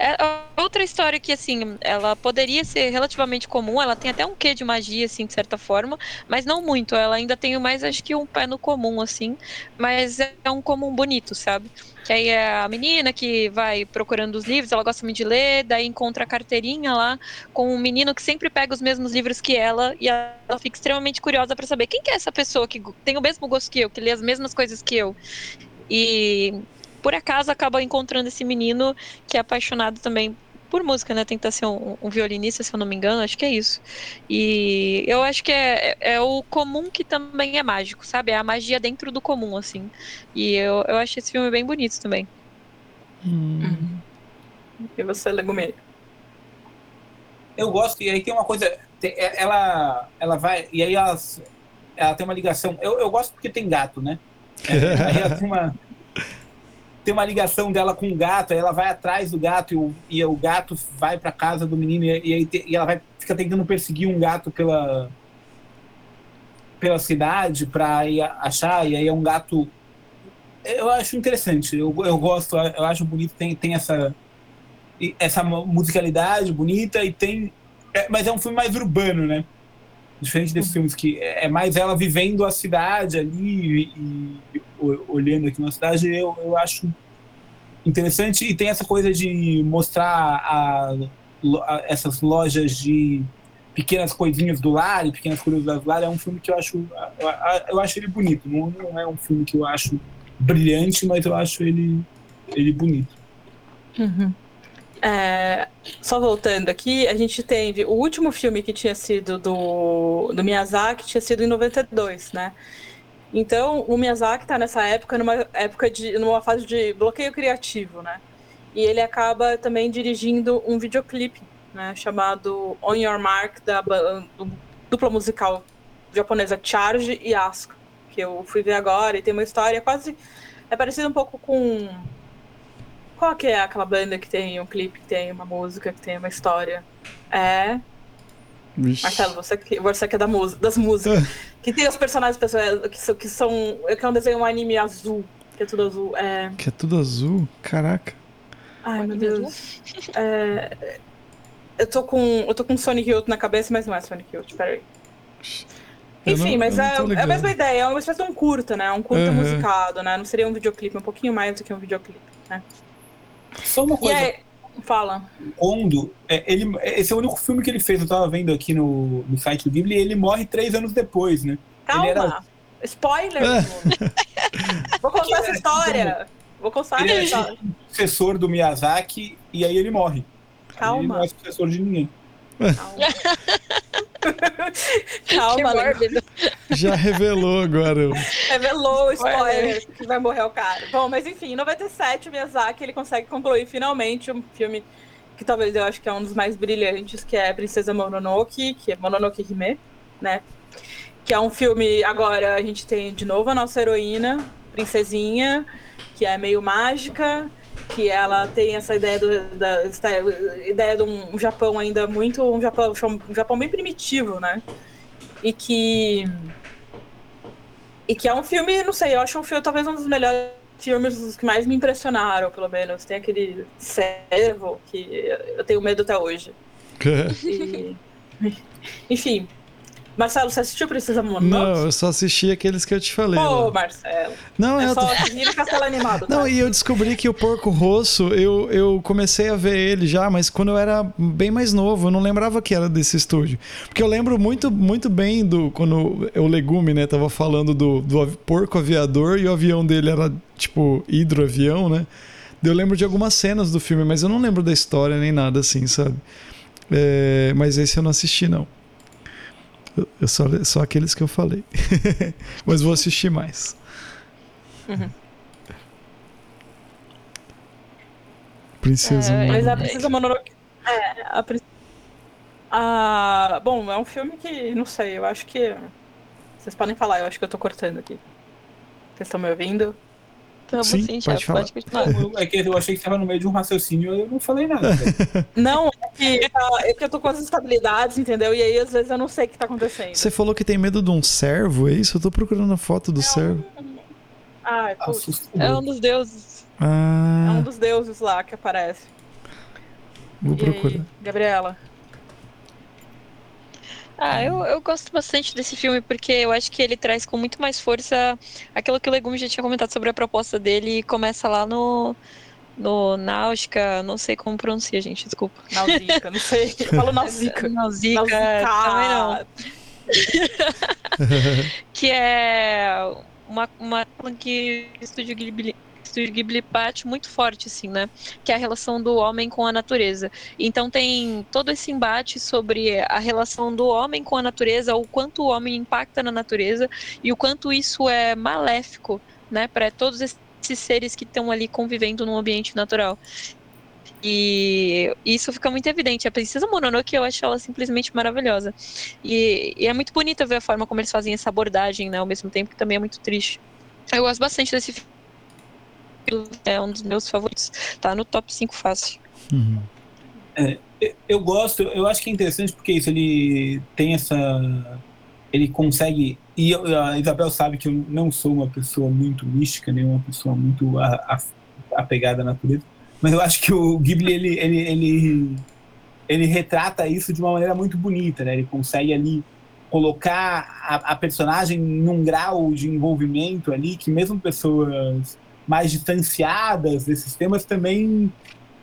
É outra história que, assim, ela poderia ser relativamente comum. Ela tem até um quê de magia, assim, de certa forma. Mas não muito. Ela ainda tem mais, acho que, um pé no comum, assim. Mas é um comum bonito, sabe? Que aí é a menina que vai procurando os livros, ela gosta muito de ler, daí encontra a carteirinha lá com um menino que sempre pega os mesmos livros que ela e ela fica extremamente curiosa para saber quem que é essa pessoa que tem o mesmo gosto que eu, que lê as mesmas coisas que eu. E por acaso acaba encontrando esse menino que é apaixonado também por música, né? Tentar ser um, um, violinista, se eu não me engano, acho que é isso. E eu acho que é, é, o comum que também é mágico, sabe? É a magia dentro do comum, assim. E eu, eu acho esse filme bem bonito também. Hum. E você, Legumê? Eu gosto, e aí tem uma coisa. É, ela, ela vai. E aí ela, ela tem uma ligação. Eu, eu gosto porque tem gato, né? É, aí ela tem uma tem uma ligação dela com o gato, aí ela vai atrás do gato e o, e o gato vai pra casa do menino e, e, aí te- e ela vai, fica tentando perseguir um gato pela, pela cidade pra ir a- achar, e aí é um gato. Eu acho interessante, eu, eu gosto, eu acho bonito, tem, tem essa, essa mu- musicalidade bonita e tem. é- mas é um filme mais urbano, né? Diferente desses filmes que é é mais ela vivendo a cidade ali e, e olhando aqui na cidade, eu, eu acho interessante. E tem essa coisa de mostrar a- a- essas lojas de pequenas coisinhas do lar pequenas curiosidades do lar. É um filme que eu acho eu, eu acho ele bonito. Não, não é um filme que eu acho brilhante mas eu acho ele ele bonito. É, só voltando aqui, a gente teve o último filme que tinha sido do, do Miyazaki, tinha sido em 92, né? Então, o Miyazaki tá nessa época, numa época de. numa fase de bloqueio criativo, né? E ele acaba também dirigindo um videoclipe, né? Chamado On Your Mark, da dupla musical japonesa Charge e Asuka, que eu fui ver agora, e tem uma história quase. É parecido um pouco com qual que é aquela banda que tem um clipe, que tem uma música, que tem uma história? É. Vixe. Marcelo, você que, você que é da música, das músicas. que tem os personagens pessoais que são, que são. Que é um desenho um anime azul. Que é tudo azul. É. Que é tudo azul? Caraca. Ai, meu? Deus. É, eu tô com. Eu tô com Sonic Youth na cabeça, mas não é Sonic Youth, peraí. Enfim, não- mas é, é a mesma ideia, é uma espécie de um curta, né? Um curta Aham. musicado, né? Não seria um videoclipe, um pouquinho mais do que um videoclipe, né? só uma E coisa aí, fala. Kondo, é, ele, esse é o único filme que ele fez, eu tava vendo aqui no, no site do Ghibli, e ele morre três anos depois, né? Calma! Ele era- Spoiler! É. Vou contar essa história! Vou contar Ele essa é história. tipo sucessor do Miyazaki, e aí ele morre. Ele Calma. não é sucessor de ninguém. Calma, mórbido. Já revelou agora. Revelou o spoiler que vai morrer o cara. Bom, mas enfim, em 97 o Miyazaki ele consegue concluir finalmente um filme que talvez eu acho que é um dos mais brilhantes, que é Princesa Mononoke, que é Mononoke Hime, né? Que é um filme, agora a gente tem de novo a nossa heroína, princesinha, que é meio mágica, que ela tem essa ideia do, da essa ideia de um Japão ainda muito um Japão, um Japão bem primitivo, né? E que e que é um filme, não sei, eu acho um filme talvez um dos melhores filmes os que mais me impressionaram, pelo menos. Tem aquele servo que eu tenho medo até hoje. E- Enfim. Marcelo, você assistiu Princesa Mononoke? Não, eu só assisti aqueles que eu te falei. Pô, né? Marcelo. Não, É eu tô... só Rir Castelo Animado. Não, tá? e eu descobri que o Porco Rosso, eu, eu comecei a ver ele já, mas quando eu era bem mais novo, eu não lembrava que era desse estúdio. Porque eu lembro muito, muito bem do. Quando o Legume, né, tava falando do, do porco aviador e o avião dele era tipo hidroavião, né? Eu lembro de algumas cenas do filme, mas eu não lembro da história nem nada assim, sabe? É, mas esse eu não assisti, não. Eu, só, só aqueles que eu falei. mas vou assistir mais. Princesa É, Mas a Mononoke. Princesa Mononoke. É, a Ah, bom, é um filme que, não sei, eu acho que. Vocês podem falar, eu acho que eu tô cortando aqui. Vocês estão me ouvindo? Tamo Sim, sim, pode falar. Pode continuar. Eu- É que eu achei que estava no meio de um raciocínio, eu não falei nada. Não, é que, tá- é que eu tô com as instabilidades, entendeu? E aí, às vezes, eu não sei o que tá acontecendo. Você falou que tem medo de um servo, é isso? Eu tô procurando a foto do servo. Ai, putz. Assustador. É um dos deuses. É um Ah, dos deuses lá que aparece. vou E aí, procurar. Gabriela? Ah, eu, eu gosto bastante desse filme porque eu acho que ele traz com muito mais força aquilo que o Legume já tinha comentado sobre a proposta dele e começa lá no. No Náutica, não sei como pronuncia, gente, desculpa. Nausica, não sei. Eu falo Nausica. Náusica, também não. que é uma, uma que o Estúdio Ghibli, Estúdio Ghibli bate muito forte, assim, né? Que é a relação do homem com a natureza. Então tem todo esse embate sobre a relação do homem com a natureza, o quanto o homem impacta na natureza e o quanto isso é maléfico, né? Para todos esses seres que estão ali convivendo num ambiente natural. E isso fica muito evidente. A Princesa Mononoke, eu acho ela simplesmente maravilhosa. E, e é muito bonita ver a forma como eles fazem essa abordagem, né? Ao mesmo tempo que também é muito triste. Eu gosto bastante desse é um dos meus favoritos. Tá no top 5 fácil. Uhum. É, eu gosto, eu acho que é interessante porque isso, ele tem essa. Ele consegue. E a Isabel sabe que eu não sou uma pessoa muito mística, nem uma pessoa muito a, a, apegada à natureza. Mas eu acho que o Ghibli, ele, ele, ele, ele retrata isso de uma maneira muito bonita, né? Ele consegue ali colocar a, a personagem num grau de envolvimento ali que mesmo pessoas mais distanciadas desses temas também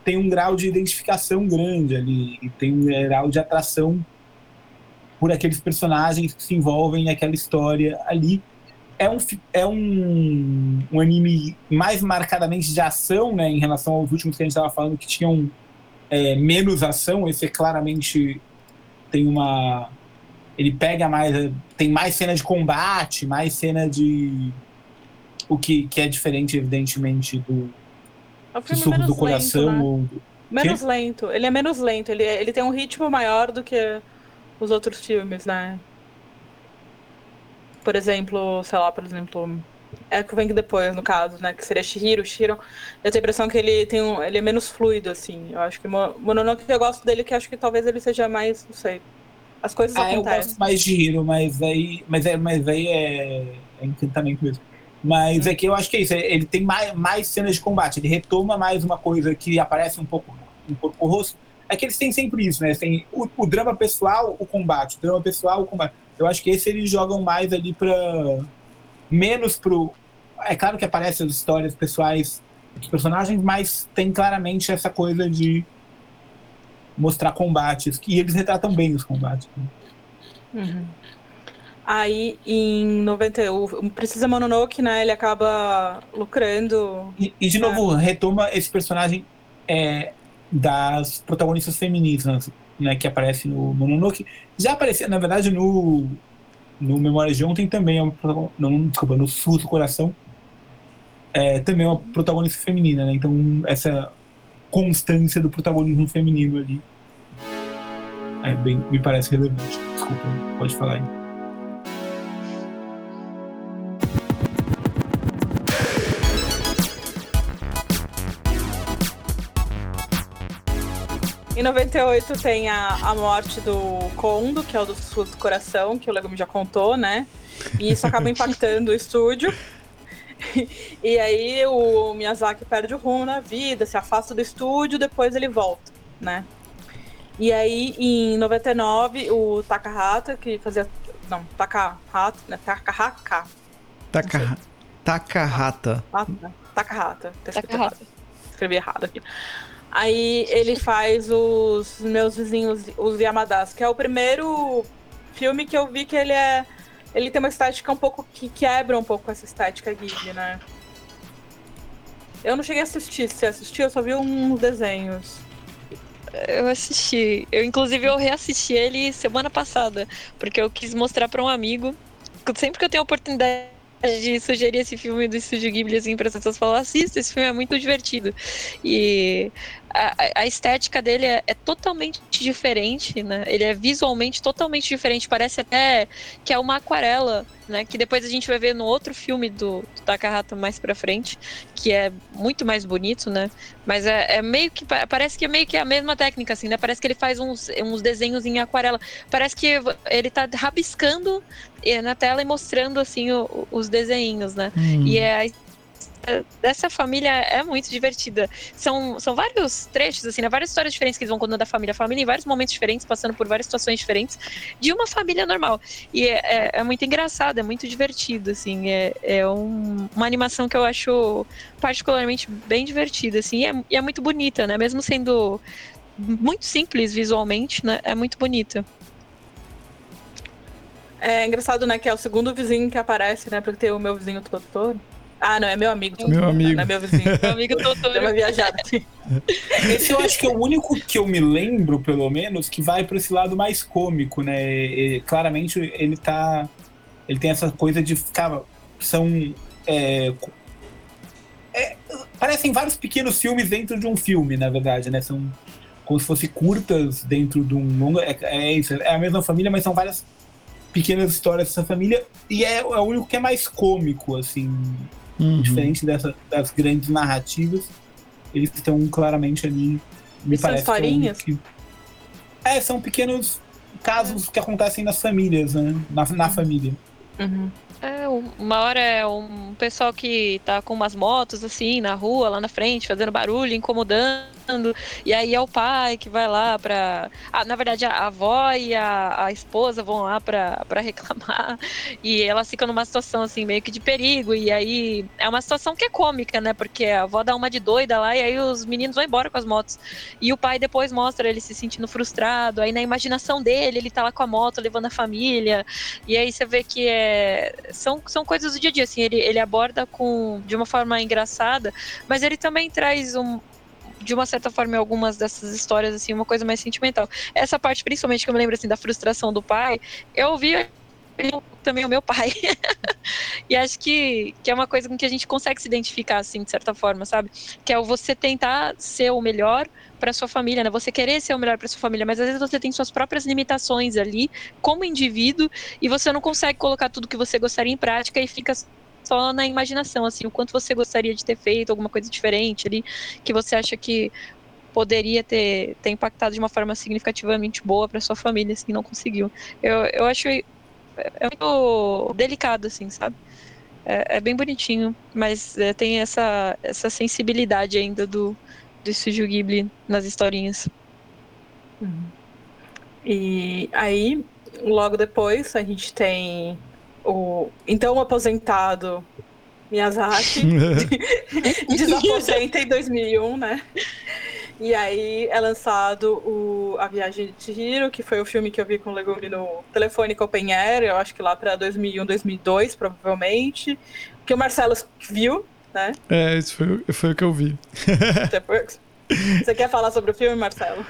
tem um grau de identificação grande ali, e tem um grau de atração por aqueles personagens que se envolvem naquela história ali. É um, é um, um anime mais marcadamente de ação, né, em relação aos últimos que a gente estava falando, que tinham é, menos ação. Esse é claramente tem uma. Ele pega mais. Tem mais cena de combate, mais cena de. O que, que é diferente, evidentemente, do, É um filme Sussurro menos do Coração. lento, né? ou- Menos lento. Ele é menos lento. Ele, ele tem um ritmo maior do que os outros filmes, né? Por exemplo, sei lá, por exemplo. É que vem depois, no caso, né? Que seria Shihiro. Shihiro, eu tenho a impressão que ele tem um. Ele é menos fluido, assim. Eu acho que Mo- Mononoke eu gosto dele, que acho que talvez ele seja mais. Não sei. As coisas Ah, eu acontecem. gosto mais de Hero, mas aí, mas é, mas aí é, é encantamento mesmo. Mas é que eu acho que é isso. Ele tem mais, mais cenas de combate. Ele retoma mais uma coisa que aparece um pouco um pouco rosto. É que eles têm sempre isso, né? Tem o, o drama pessoal, o combate. O drama pessoal, o combate. Eu acho que esse eles jogam mais ali pra. menos pro. É claro que aparecem as histórias pessoais dos personagens, mas tem claramente essa coisa de mostrar combates. E eles retratam bem os combates. né? Uhum. Aí, em 91, o Precisa Mononoke, né? Ele acaba lucrando. E, e, de É. novo, retoma esse personagem é, das protagonistas femininas, né, que aparece no Mononoke. Já aparecia, na verdade, no, no Memória de Ontem também é uma não, desculpa, no Sul do Coração é, também é uma protagonista feminina, né? Então essa constância do protagonismo feminino ali é bem, me parece relevante. Desculpa, pode falar aí. Em 98 tem a, a morte do Kondo, que é o do Sul do Coração, que o Legume já contou, né? E isso acaba impactando o estúdio. E aí o Miyazaki perde o rumo na vida, se afasta do estúdio, depois ele volta, né? E aí, em 99, o Takahata, que fazia. Não, Takahata, né? Takahaka. Taka, Takahata. Takahata. Tá escrito Takahata. errado. Escrevi errado aqui. Aí ele faz os meus vizinhos, os Yamadas, que é o primeiro filme que eu vi que ele é. Ele tem uma estética um pouco que quebra um pouco essa estética Ghibli, né? Eu não cheguei a assistir. Se assistiu, eu só vi uns desenhos. Eu assisti. Eu, inclusive, eu reassisti ele semana passada, porque eu quis mostrar pra um amigo. Sempre que eu tenho a oportunidade de sugerir esse filme do Estúdio Ghibli, assim, para as pessoas falam, assista, esse filme é muito divertido. E a, a- estética dele é, é totalmente diferente, né? Ele é visualmente totalmente diferente. Parece até que é uma aquarela, né? Que depois a gente vai ver no outro filme do, do Takahata mais pra frente, que é muito mais bonito, né? Mas é, é meio que. pa- Parece que é meio que a mesma técnica, assim, né? Parece que ele faz uns, uns desenhos em aquarela. Parece que ele tá rabiscando eh, na tela e mostrando, assim, o- os desenhos, né? Hum. E é, a- dessa família é muito divertida. São, são vários trechos, assim, né? Várias histórias diferentes que eles vão contando da família. A família em vários momentos diferentes, passando por várias situações diferentes, de uma família normal. E é, é- é muito engraçado, é muito divertido, assim. É, é um- uma animação que eu acho particularmente bem divertida, assim. E é, e é muito bonita, né? Mesmo sendo muito simples visualmente, né? É muito bonita. É engraçado, né? Que é o segundo vizinho que aparece, né? Porque tem o meu vizinho Totoro. Ah, não, é meu amigo. Totoro, Meu amigo. Não é meu vizinho. Meu amigo Deu uma Totoro. viajada. Esse eu acho que é o único que eu me lembro, pelo menos, que vai para esse lado mais cômico, né? E, claramente ele tá. Ele tem essa coisa de ficar. São. é, é, parecem vários pequenos filmes dentro de um filme, na verdade, né? São como se fossem curtas dentro de um longa. É, é isso, é a mesma família, mas são várias pequenas histórias dessa família. E é, é o único que é mais cômico, assim. Uhum. Diferente dessa, das grandes narrativas, eles estão claramente ali. Me e parece são historinhas? Que... É, são pequenos casos que acontecem nas famílias, né? Na, na uhum. família. Uhum. É, uma hora é um pessoal que tá com umas motos assim na rua, lá na frente, fazendo barulho, incomodando e aí é o pai que vai lá pra. Ah, na verdade, a avó e a, a esposa vão lá pra, pra reclamar. E elas ficam numa situação assim, meio que de perigo. E aí é uma situação que é cômica, né? Porque a avó dá uma de doida lá e aí os meninos vão embora com as motos. E o pai depois mostra ele se sentindo frustrado. Aí na imaginação dele, ele tá lá com a moto levando a família. E aí você vê que é. São, são coisas do dia a dia, assim, ele, ele aborda com de uma forma engraçada, mas ele também traz um, de uma certa forma, em algumas dessas histórias, assim, uma coisa mais sentimental. Essa parte, principalmente, que eu me lembro, assim, da frustração do pai, eu ouvi também o meu pai. e acho que, que é uma coisa com que a gente consegue se identificar, assim, de certa forma, sabe? Que é você tentar ser o melhor para sua família, né? Você querer ser o melhor para sua família, mas às vezes você tem suas próprias limitações ali, como indivíduo, e você não consegue colocar tudo que você gostaria em prática e fica só na imaginação, assim, o quanto você gostaria de ter feito alguma coisa diferente ali, que você acha que poderia ter, ter impactado de uma forma significativamente boa para sua família, assim, não conseguiu. Eu, eu acho é, é muito delicado, assim, sabe? É, é bem bonitinho, mas é, tem essa, essa sensibilidade ainda do, do Estúdio Ghibli nas historinhas. Uhum. E aí, logo depois, a gente tem o então aposentado Miyazaki desaposenta em 2001, né? E aí é lançado o A Viagem de Chihiro, que foi o filme que eu vi com o Leguri no telefone Open Air, eu acho que lá para 2001, 2002, provavelmente, que o Marcelo viu, né? É, isso foi, foi o que eu vi. Você quer falar sobre o filme, Marcelo?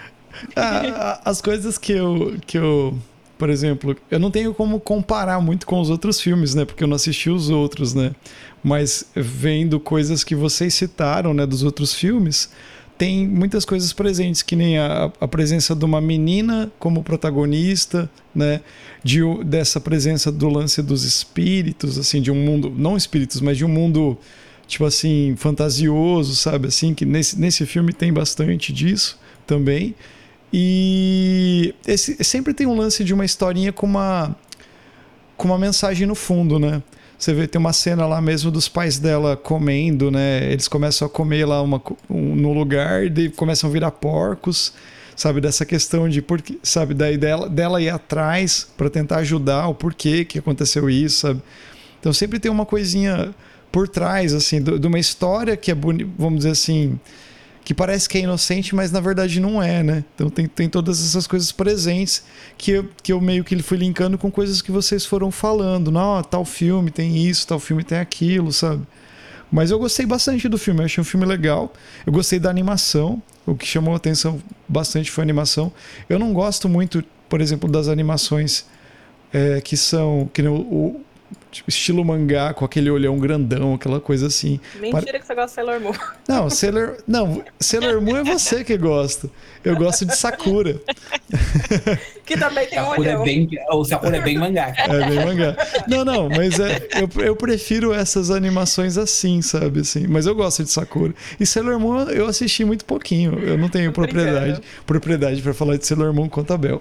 Ah, as coisas que eu, que eu por exemplo, eu não tenho como comparar muito com os outros filmes, né? Porque eu não assisti os outros, né? Mas vendo coisas que vocês citaram, né, dos outros filmes, tem muitas coisas presentes, que nem a, a presença de uma menina como protagonista, né? De, dessa presença do lance dos espíritos, assim, de um mundo, não espíritos, mas de um mundo tipo assim, fantasioso, sabe? Assim, que nesse, nesse filme tem bastante disso também. E esse, sempre tem um lance de uma historinha com uma, com uma mensagem no fundo, né? Você vê, tem uma cena lá mesmo dos pais dela comendo, né? Eles começam a comer lá uma, um, no lugar e começam a virar porcos, sabe? Dessa questão de, por, sabe? Daí dela, dela ir atrás para tentar ajudar o porquê que aconteceu isso, sabe? Então sempre tem uma coisinha por trás, assim, de uma história que é, vamos dizer assim, que parece que é inocente, mas na verdade não é, né? Então tem, tem todas essas coisas presentes que eu, que eu meio que fui linkando com coisas que vocês foram falando. Não, tal filme tem isso, tal filme tem aquilo, sabe? Mas eu gostei bastante do filme, eu achei um filme legal. Eu gostei da animação, o que chamou a atenção bastante foi a animação. Eu não gosto muito, por exemplo, das animações é, que são. Que o, Tipo, estilo mangá, com aquele olhão grandão, aquela coisa assim. Mentira Para... que você gosta de Sailor Moon. Não, Sailor, não, Sailor Moon é você que gosta. Eu gosto de Sakura. que também tem um olhão. É bem, o Sakura é bem mangá. É bem mangá. Não, não, mas é, eu, eu prefiro essas animações assim, sabe? Assim, mas eu gosto de Sakura. E Sailor Moon eu assisti muito pouquinho. Eu não tenho propriedade, propriedade para falar de Sailor Moon quanto a Bel.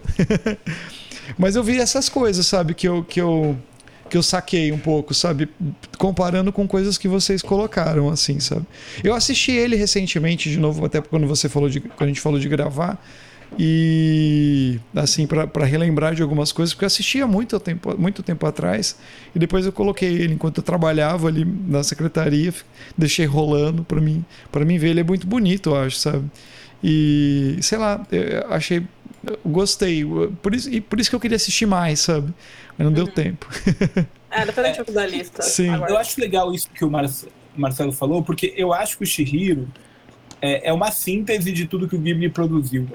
mas eu vi essas coisas, sabe? Que eu, que eu que eu saquei um pouco, sabe? Comparando com coisas que vocês colocaram, assim, sabe? Eu assisti ele recentemente, de novo, até quando você falou de. Quando a gente falou de gravar. E assim, para relembrar de algumas coisas, porque eu assistia muito tempo, muito tempo atrás, e depois eu coloquei ele enquanto eu trabalhava ali na secretaria, deixei rolando para mim, para mim ver ele é muito bonito, eu acho, sabe? E sei lá, achei gostei. Por isso, e por isso que eu queria assistir mais, sabe? Mas não deu uhum. tempo. É, depois a gente da lista. Sim. Agora. Eu acho legal isso que o Marcelo falou, porque eu acho que o Shihiro é, é uma síntese de tudo que o Ghibli produziu.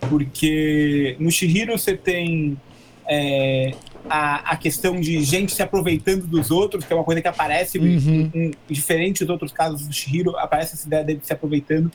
Porque no Shihiro você tem é, a, a questão de gente se aproveitando dos outros, que é uma coisa que aparece, uhum. em, em, diferente dos outros casos do Shihiro, aparece essa ideia dele se aproveitando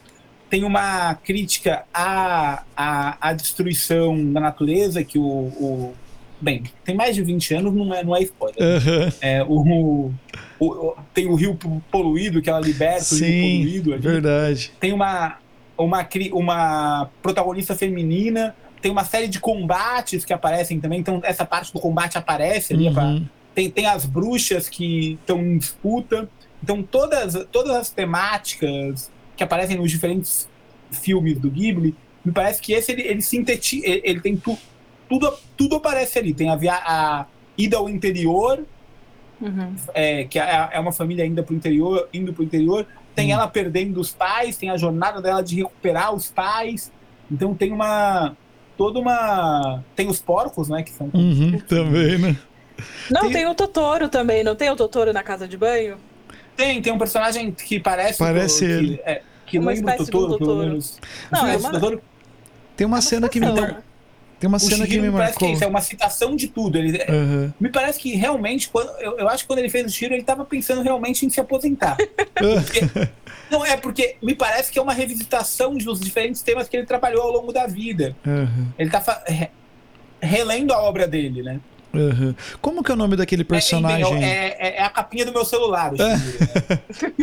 tem uma crítica à, à, à destruição da natureza que o, o, bem, tem mais de 20 anos, não é, não é spoiler. Aham. É, o, o- o- tem o rio poluído, que ela liberta o rio Sim, poluído. ali. verdade. Tem uma, uma, uma protagonista feminina. Tem uma série de combates que aparecem também. Então, essa parte do combate aparece ali. pra- Uhum. tem, tem as bruxas que estão em disputa. Então, todas, todas as temáticas que aparecem nos diferentes filmes do Ghibli, me parece que esse ele, ele sintetiza. Ele, ele tem tu, tudo, tudo aparece ali. Tem a, via, a ida ao interior, Uhum. é, que é, é uma família ainda pro interior, indo pro interior. Tem Hum. ela perdendo os pais, tem a jornada dela de recuperar os pais. Então tem uma. toda uma. Tem os porcos, né? Que são. Uhum, também, né? Não, Tem- tem... o Totoro também, não tem o Totoro na casa de banho? Tem, tem um personagem que parece. Parece que, ele. é, que Uma lembra o Totoro, do pelo menos. Não, é uma- Totoro- Tem uma cena que me mar... Tem uma o cena que Shihiro me me parece que é marcou. isso, é uma citação de tudo. Ele, é- Aham. Me parece que realmente, quando, eu, eu acho que quando ele fez o Shiro, ele estava pensando realmente em se aposentar. Não, é porque me parece que é uma revisitação dos diferentes temas que ele trabalhou ao longo da vida. Aham, Ele tá fa- re- relendo a obra dele, né? aham. Como que é o nome daquele personagem? É, é- é a capinha do meu celular. o Shihiro, né?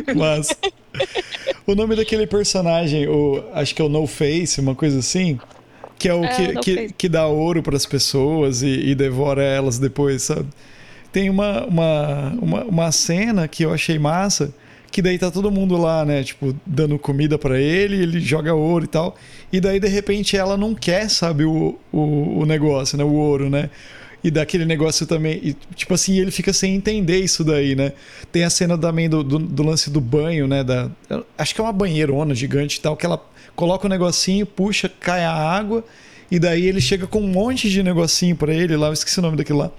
Mas o nome daquele personagem, o, acho que é o No Face, uma coisa assim, que é o É, que, que, que dá ouro para as pessoas e, e devora elas depois, sabe? Tem uma, uma, uma, uma cena que eu achei massa, que daí tá todo mundo lá, né, tipo, dando comida para ele, ele joga ouro e tal, e daí de repente ela não quer, sabe, o, o, o negócio, né, o ouro, né? E daquele negócio também. E, tipo assim, ele fica sem entender isso daí, né? Tem a cena também do, do, do lance do banho, né? Da, acho que é uma banheirona gigante e tal, que ela coloca o negocinho, puxa, cai a água, e daí ele chega com um monte de negocinho pra ele lá, eu esqueci o nome daquilo lá.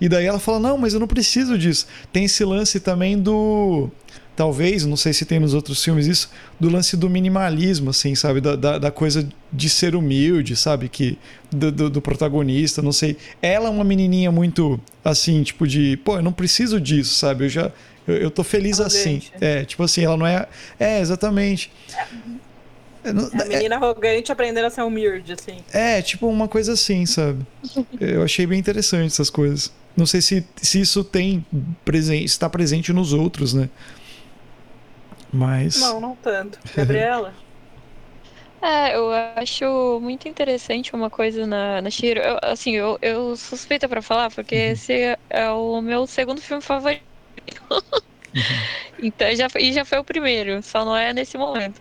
E daí ela fala: Não, mas eu não preciso disso. Tem esse lance também do. Talvez, não sei se tem nos outros filmes isso, do lance do minimalismo, assim, sabe? Da, da, da coisa de ser humilde, sabe? Que do, do, do protagonista, não sei. Ela é uma menininha muito, assim, tipo de, pô, eu não preciso disso, sabe? Eu já, eu, eu tô feliz assim. Arrogante. É, tipo assim, ela não é. É, exatamente. É, não- A menina arrogante aprendendo a ser humilde, assim. é, tipo uma coisa assim, sabe? Eu achei bem interessante essas coisas. Não sei se, se isso tem presente, está presente nos outros, né? Mas. Não, não tanto. Gabriela? É, eu acho muito interessante uma coisa na, na Shiro. Eu, assim, eu, eu suspeita pra falar, porque esse é o meu segundo filme favorito. então, já, e já foi o primeiro, só não é nesse momento.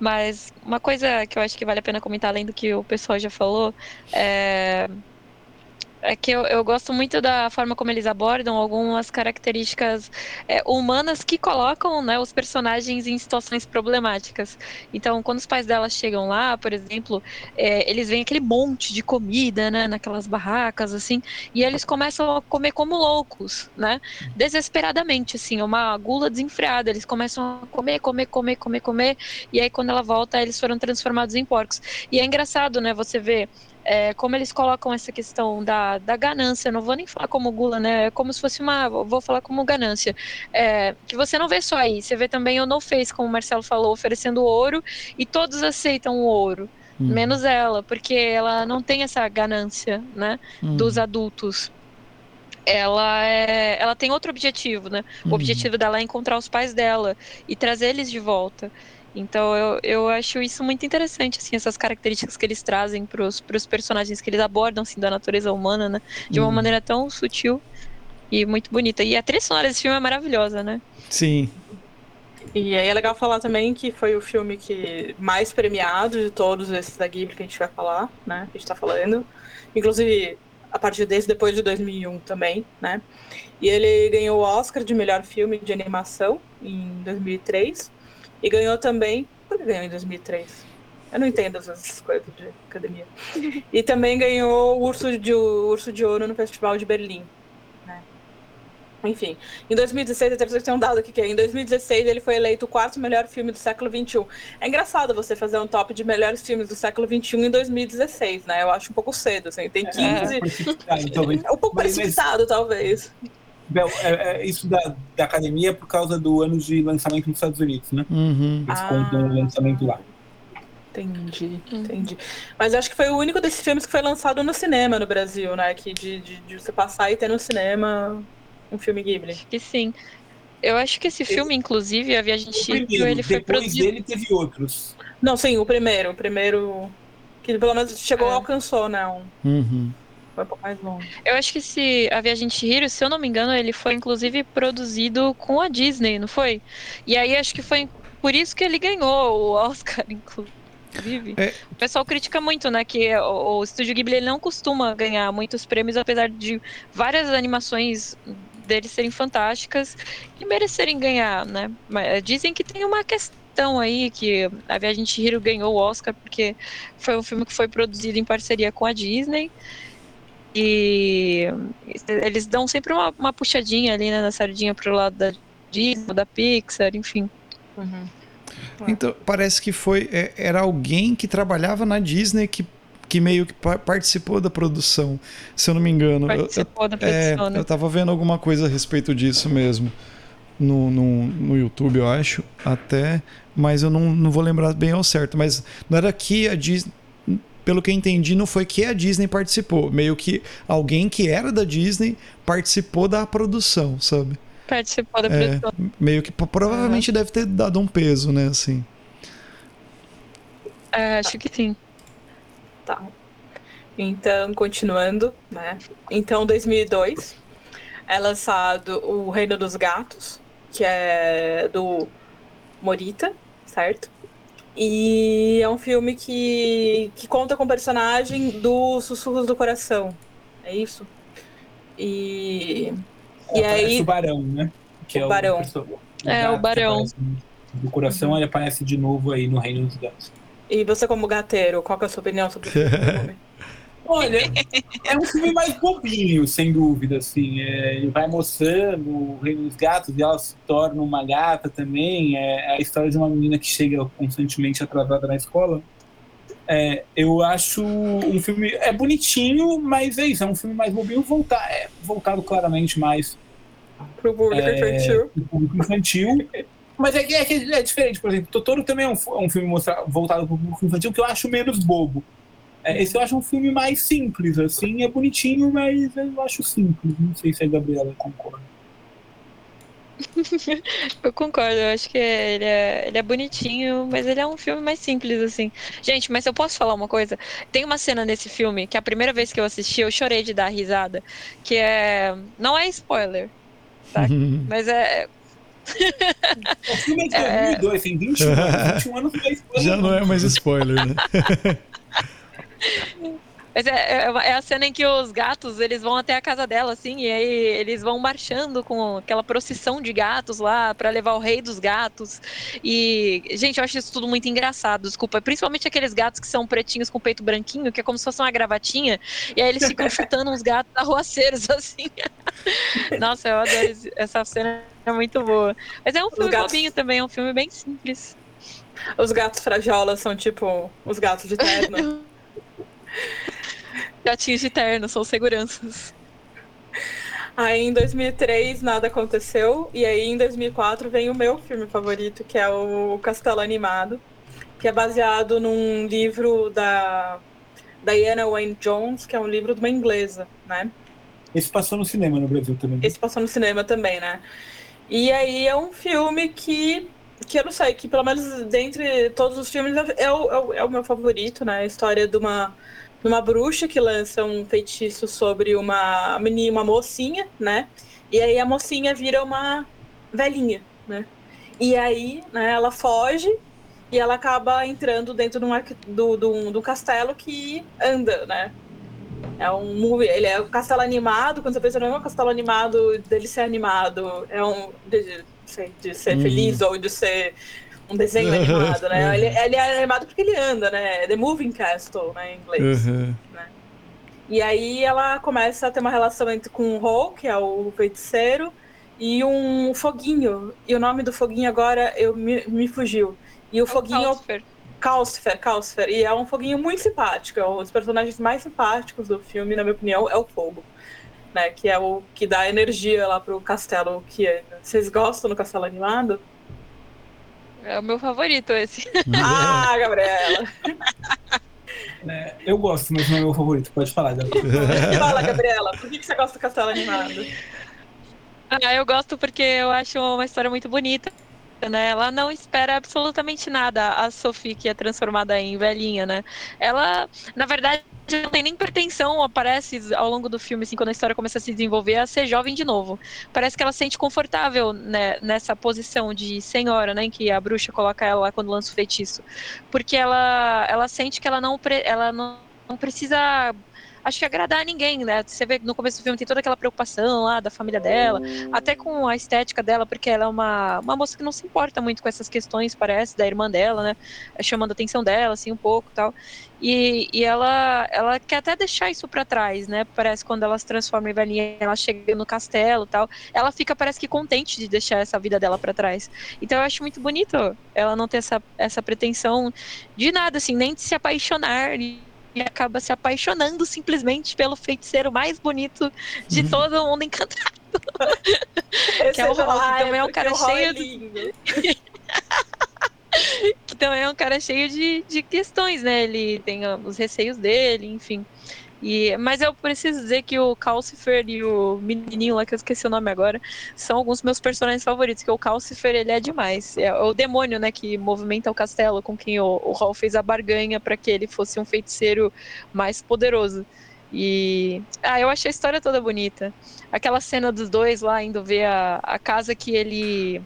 Mas uma coisa que eu acho que vale a pena comentar, além do que o pessoal já falou, é, é que eu, eu gosto muito da forma como eles abordam algumas características é, humanas que colocam né, os personagens em situações problemáticas. Então, quando os pais dela chegam lá, por exemplo, é, eles veem aquele monte de comida, né, naquelas barracas, assim, e eles começam a comer como loucos, né, desesperadamente, assim, uma gula desenfreada. Eles começam a comer, comer, comer, comer, comer, e aí quando ela volta, eles foram transformados em porcos. E é engraçado, né, você ver é, como eles colocam essa questão da, da ganância, não vou nem falar como gula, né? É como se fosse uma. Vou falar como ganância. É, que você não vê só aí, você vê também o No Face, como o Marcelo falou, oferecendo ouro e todos aceitam o ouro, Hum, menos ela, porque ela não tem essa ganância, né? hum, Dos adultos. Ela, é, ela tem outro objetivo, né? O hum. objetivo dela é encontrar os pais dela e trazer eles de volta. Então eu, eu acho isso muito interessante, assim, essas características que eles trazem para os personagens que eles abordam, assim, da natureza humana, né? De uma Hum. maneira tão sutil e muito bonita. E a trilha sonora desse filme é maravilhosa, né? Sim. E aí é legal falar também que foi o filme que mais premiado de todos esses da Ghibli que a gente vai falar, né? Que a gente tá falando. Inclusive, a partir desse, depois de 2001 também, né? E ele ganhou o Oscar de melhor filme de animação em 2003. E ganhou também. Por que ganhou em 2003? Eu não entendo essas coisas de academia. E também ganhou o Urso de, o Urso de Ouro no Festival de Berlim. né? Enfim, em 2016, até um dado aqui que é, em 2016 ele foi eleito o quarto melhor filme do século XXI. É engraçado você fazer um top de melhores filmes do século XXI em 2016, né? Eu acho um pouco cedo, assim, tem 15... É, precipitado, talvez. É um pouco precipitado, talvez. Bel, é- é isso da, da academia é por causa do ano de lançamento nos Estados Unidos, né? Uhum. Eles Ah. contam o lançamento lá. Entendi, entendi. Mas acho que foi o único desses filmes que foi lançado no cinema no Brasil, né? Que de, de, de você passar e ter no cinema um filme Ghibli. Acho que sim. Eu acho que esse filme, inclusive, A Viagem de Chihiro, ele foi depois produzido... dele teve outros. Não, sim, o primeiro. O primeiro. Que pelo menos chegou É. alcançou, né? Um, Uhum. Foi um pouco mais longe. Eu acho que esse A Viagem de se eu não me engano, ele foi inclusive produzido com a Disney, não foi? E aí acho que foi por isso que ele ganhou o Oscar, inclusive. É. O pessoal critica muito, né, que o, o Estúdio Ghibli ele não costuma ganhar muitos prêmios, apesar de várias animações dele serem fantásticas e merecerem ganhar, né? Mas dizem que tem uma questão aí que A Viagem de Chihiro ganhou o Oscar porque foi um filme que foi produzido em parceria com a Disney. E eles dão sempre uma, uma puxadinha ali, né, na sardinha pro lado da Disney, da Pixar, enfim. Então, parece que foi. é, era alguém que trabalhava na Disney que, que meio que pa- participou da produção, se eu não me engano. Eu- eu- Participou da É, produção, né? eu tava vendo alguma coisa a respeito disso mesmo. No, no, no YouTube, eu acho, até. Mas eu não, não vou lembrar bem ao certo. Mas não era que a Disney. Pelo que eu entendi, não foi que a Disney participou. Meio que alguém que era da Disney participou da produção, sabe? Participou da É, produção. meio que provavelmente deve ter dado um peso, né? Assim. É, acho que sim. Tá. Então, continuando, né? Então, 2002 é lançado O Reino dos Gatos, que é do Morita, certo? E é um filme que, que conta com o personagem do Sussurros do Coração. É isso? E, e Aparece aí, o Barão, né? Que O é Barão. perso- É, o Barão. Do coração, ele aparece de novo aí no Reino dos Gatos. e você como gateiro, qual que é a sua opinião sobre o filme? Olha, é um filme mais bobinho, sem dúvida, assim. É, ele vai mostrando o Reino dos Gatos e ela se torna uma gata também. É a história de uma menina que chega constantemente atrasada na escola. É, eu acho um filme... É bonitinho, mas é isso. É um filme mais bobinho, volta, é, voltado claramente mais Pro público É, infantil. pro público infantil. Mas é é, é diferente, por exemplo, Totoro também é um, é um filme mostra- voltado para o público infantil que eu acho menos bobo. É, esse eu acho um filme mais simples, assim, é bonitinho, mas eu acho simples. Não sei se a Gabriela concorda. Eu concordo, eu acho que ele é, ele é bonitinho, mas ele é um filme mais simples, assim. Gente, mas eu posso falar uma coisa? Tem uma cena nesse filme que a primeira vez que eu assisti, eu chorei de dar risada. Que é. Não é spoiler, Tá. mas é. O filme é de É. 2002, tem 21 anos, 21 anos não é spoiler, Já não é mais spoiler, né? Mas é, é, é a cena em que os gatos, eles vão até a casa dela, assim, e aí eles vão marchando com aquela procissão de gatos lá pra levar o rei dos gatos. E, gente, eu acho isso tudo muito engraçado, desculpa. Principalmente aqueles gatos que são pretinhos com peito branquinho, que é como se fosse uma gravatinha, e aí eles ficam chutando uns gatos arruaceiros, assim. Nossa, eu adoro essa cena, é muito boa. Mas é um filme gatos- bobinho também, é um filme bem simples. Os gatos frajolas são tipo os gatos de terno. Gatinhos de terno, são seguranças. Aí em 2003 nada aconteceu. E aí em 2004 vem o meu filme favorito, que é o Castelo Animado, que é baseado num livro da Diana Wayne Jones, que é um livro de uma inglesa, né? Esse passou no cinema no Brasil também. Esse passou no cinema também, né? E aí é um filme que, que eu não sei, que pelo menos dentre todos os filmes é, é o, é o- é o meu favorito, né? A história de uma, de uma bruxa que lança um feitiço sobre uma menina, uma mocinha, né? E aí a mocinha vira uma velhinha, né? E aí, né, ela foge e ela acaba entrando dentro de um, do, do, do castelo que anda, né? É um ele é um castelo animado, quando você pensa, não é um castelo animado dele ser animado, é um de- sei, de ser Hum. feliz ou de ser um desenho animado, né? Ele, ele é animado porque ele anda, né? The Moving Castle, né, em inglês. Uhum. E aí ela começa a ter uma relação entre com o Ho, que é o feiticeiro, e um foguinho. E o nome do foguinho agora eu me, me fugiu. E o foguinho é o Calcifer. Calcifer, Calcifer. E é um foguinho muito simpático. É um dos personagens mais simpáticos do filme, na minha opinião, é o fogo. Né, que é o que dá energia lá pro castelo que é. Vocês gostam do castelo animado? É o meu favorito esse. Ah, Gabriela. É, eu gosto, mas não é meu favorito. Pode falar, Gabriela. Fala, Gabriela. Por que que você gosta do Castelo Animado? Ah, eu gosto porque eu acho uma história muito bonita. Né? Ela não espera absolutamente nada a Sophie que é transformada em velhinha, né? Ela, na verdade, não tem nem pretensão, aparece ao longo do filme, assim, quando a história começa a se desenvolver, a ser jovem de novo. Parece que ela se sente confortável né, nessa posição de senhora, né? Em que a bruxa coloca ela quando lança o feitiço. Porque ela, ela sente que ela não, ela não, não precisa acho que agradar a ninguém, né? Você vê no começo do filme tem toda aquela preocupação lá da família dela, até com a estética dela, porque ela é uma, uma moça que não se importa muito com essas questões, parece, da irmã dela, né? É chamando a atenção dela, assim, um pouco tal. E, e ela, ela quer até deixar isso pra trás, né? Parece quando ela se transforma em velhinha, ela chega no castelo tal. Ela fica, parece que contente de deixar essa vida dela pra trás. Então eu acho muito bonito ela não ter essa, essa pretensão de nada, assim, nem de se apaixonar. E, acaba se apaixonando simplesmente pelo feiticeiro mais bonito de todo o mundo encantado. Esse é o que ah, também é um cara é cheio do- lindo. que também é um cara cheio de, de questões, né? Ele tem ah, os receios dele, enfim. E, mas eu preciso dizer que o Calcifer e o menininho lá, que eu esqueci o nome agora, são alguns meus personagens favoritos, que o Calcifer, ele é demais. É o demônio, né, que movimenta o castelo, com quem o, o Hall fez a barganha para que ele fosse um feiticeiro mais poderoso. E. Ah, eu achei a história toda bonita. Aquela cena dos dois lá indo ver a, a casa que ele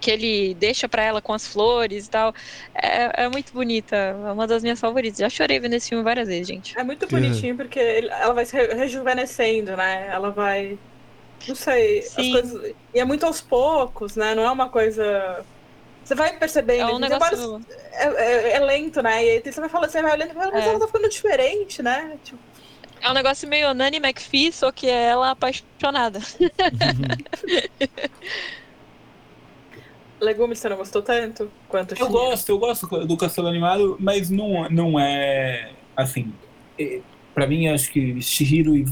que ele deixa pra ela com as flores e tal. É, é muito bonita. É uma das minhas favoritas. Já chorei vendo esse filme várias vezes, gente. É muito bonitinho porque ele- ela vai se re- rejuvenescendo, né? Ela vai. Não sei, as Sim. coisas. E é muito aos poucos, né? Não é uma coisa. Você vai percebendo. É um negócio. vários- é, é- é lento, né? E aí você vai falando, você vai olhando e fala, mas É. ela tá ficando diferente, né? Tipo, É um negócio meio Nanny McPhee, só que é ela apaixonada. legumes você não gostou tanto quanto Eu Shihiro? gosto, eu gosto do Castelo Animado, mas não, não é assim. é, Pra mim, acho que Shihiro e-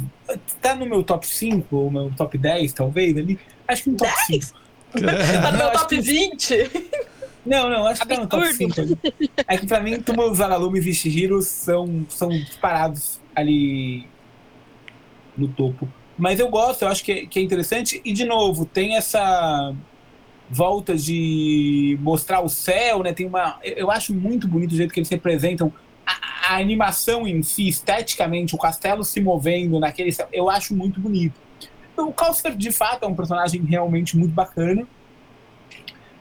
tá no meu top 5, ou meu top 10, talvez, ali. Acho que no top 5. Tá no meu top que- 20? Não, não, acho que tá no top Absurdo. 5 ali. É que pra mim, Túmulo dos Vagalumes e Shihiro são, são disparados ali no topo. Mas eu gosto, eu acho que é, que é interessante. E, de novo, tem essa volta de mostrar o céu, né? Tem uma... Eu acho muito bonito o jeito que eles representam a, a animação em si, esteticamente, o castelo se movendo naquele céu. Eu acho muito bonito. O Calcifer, de fato, é um personagem realmente muito bacana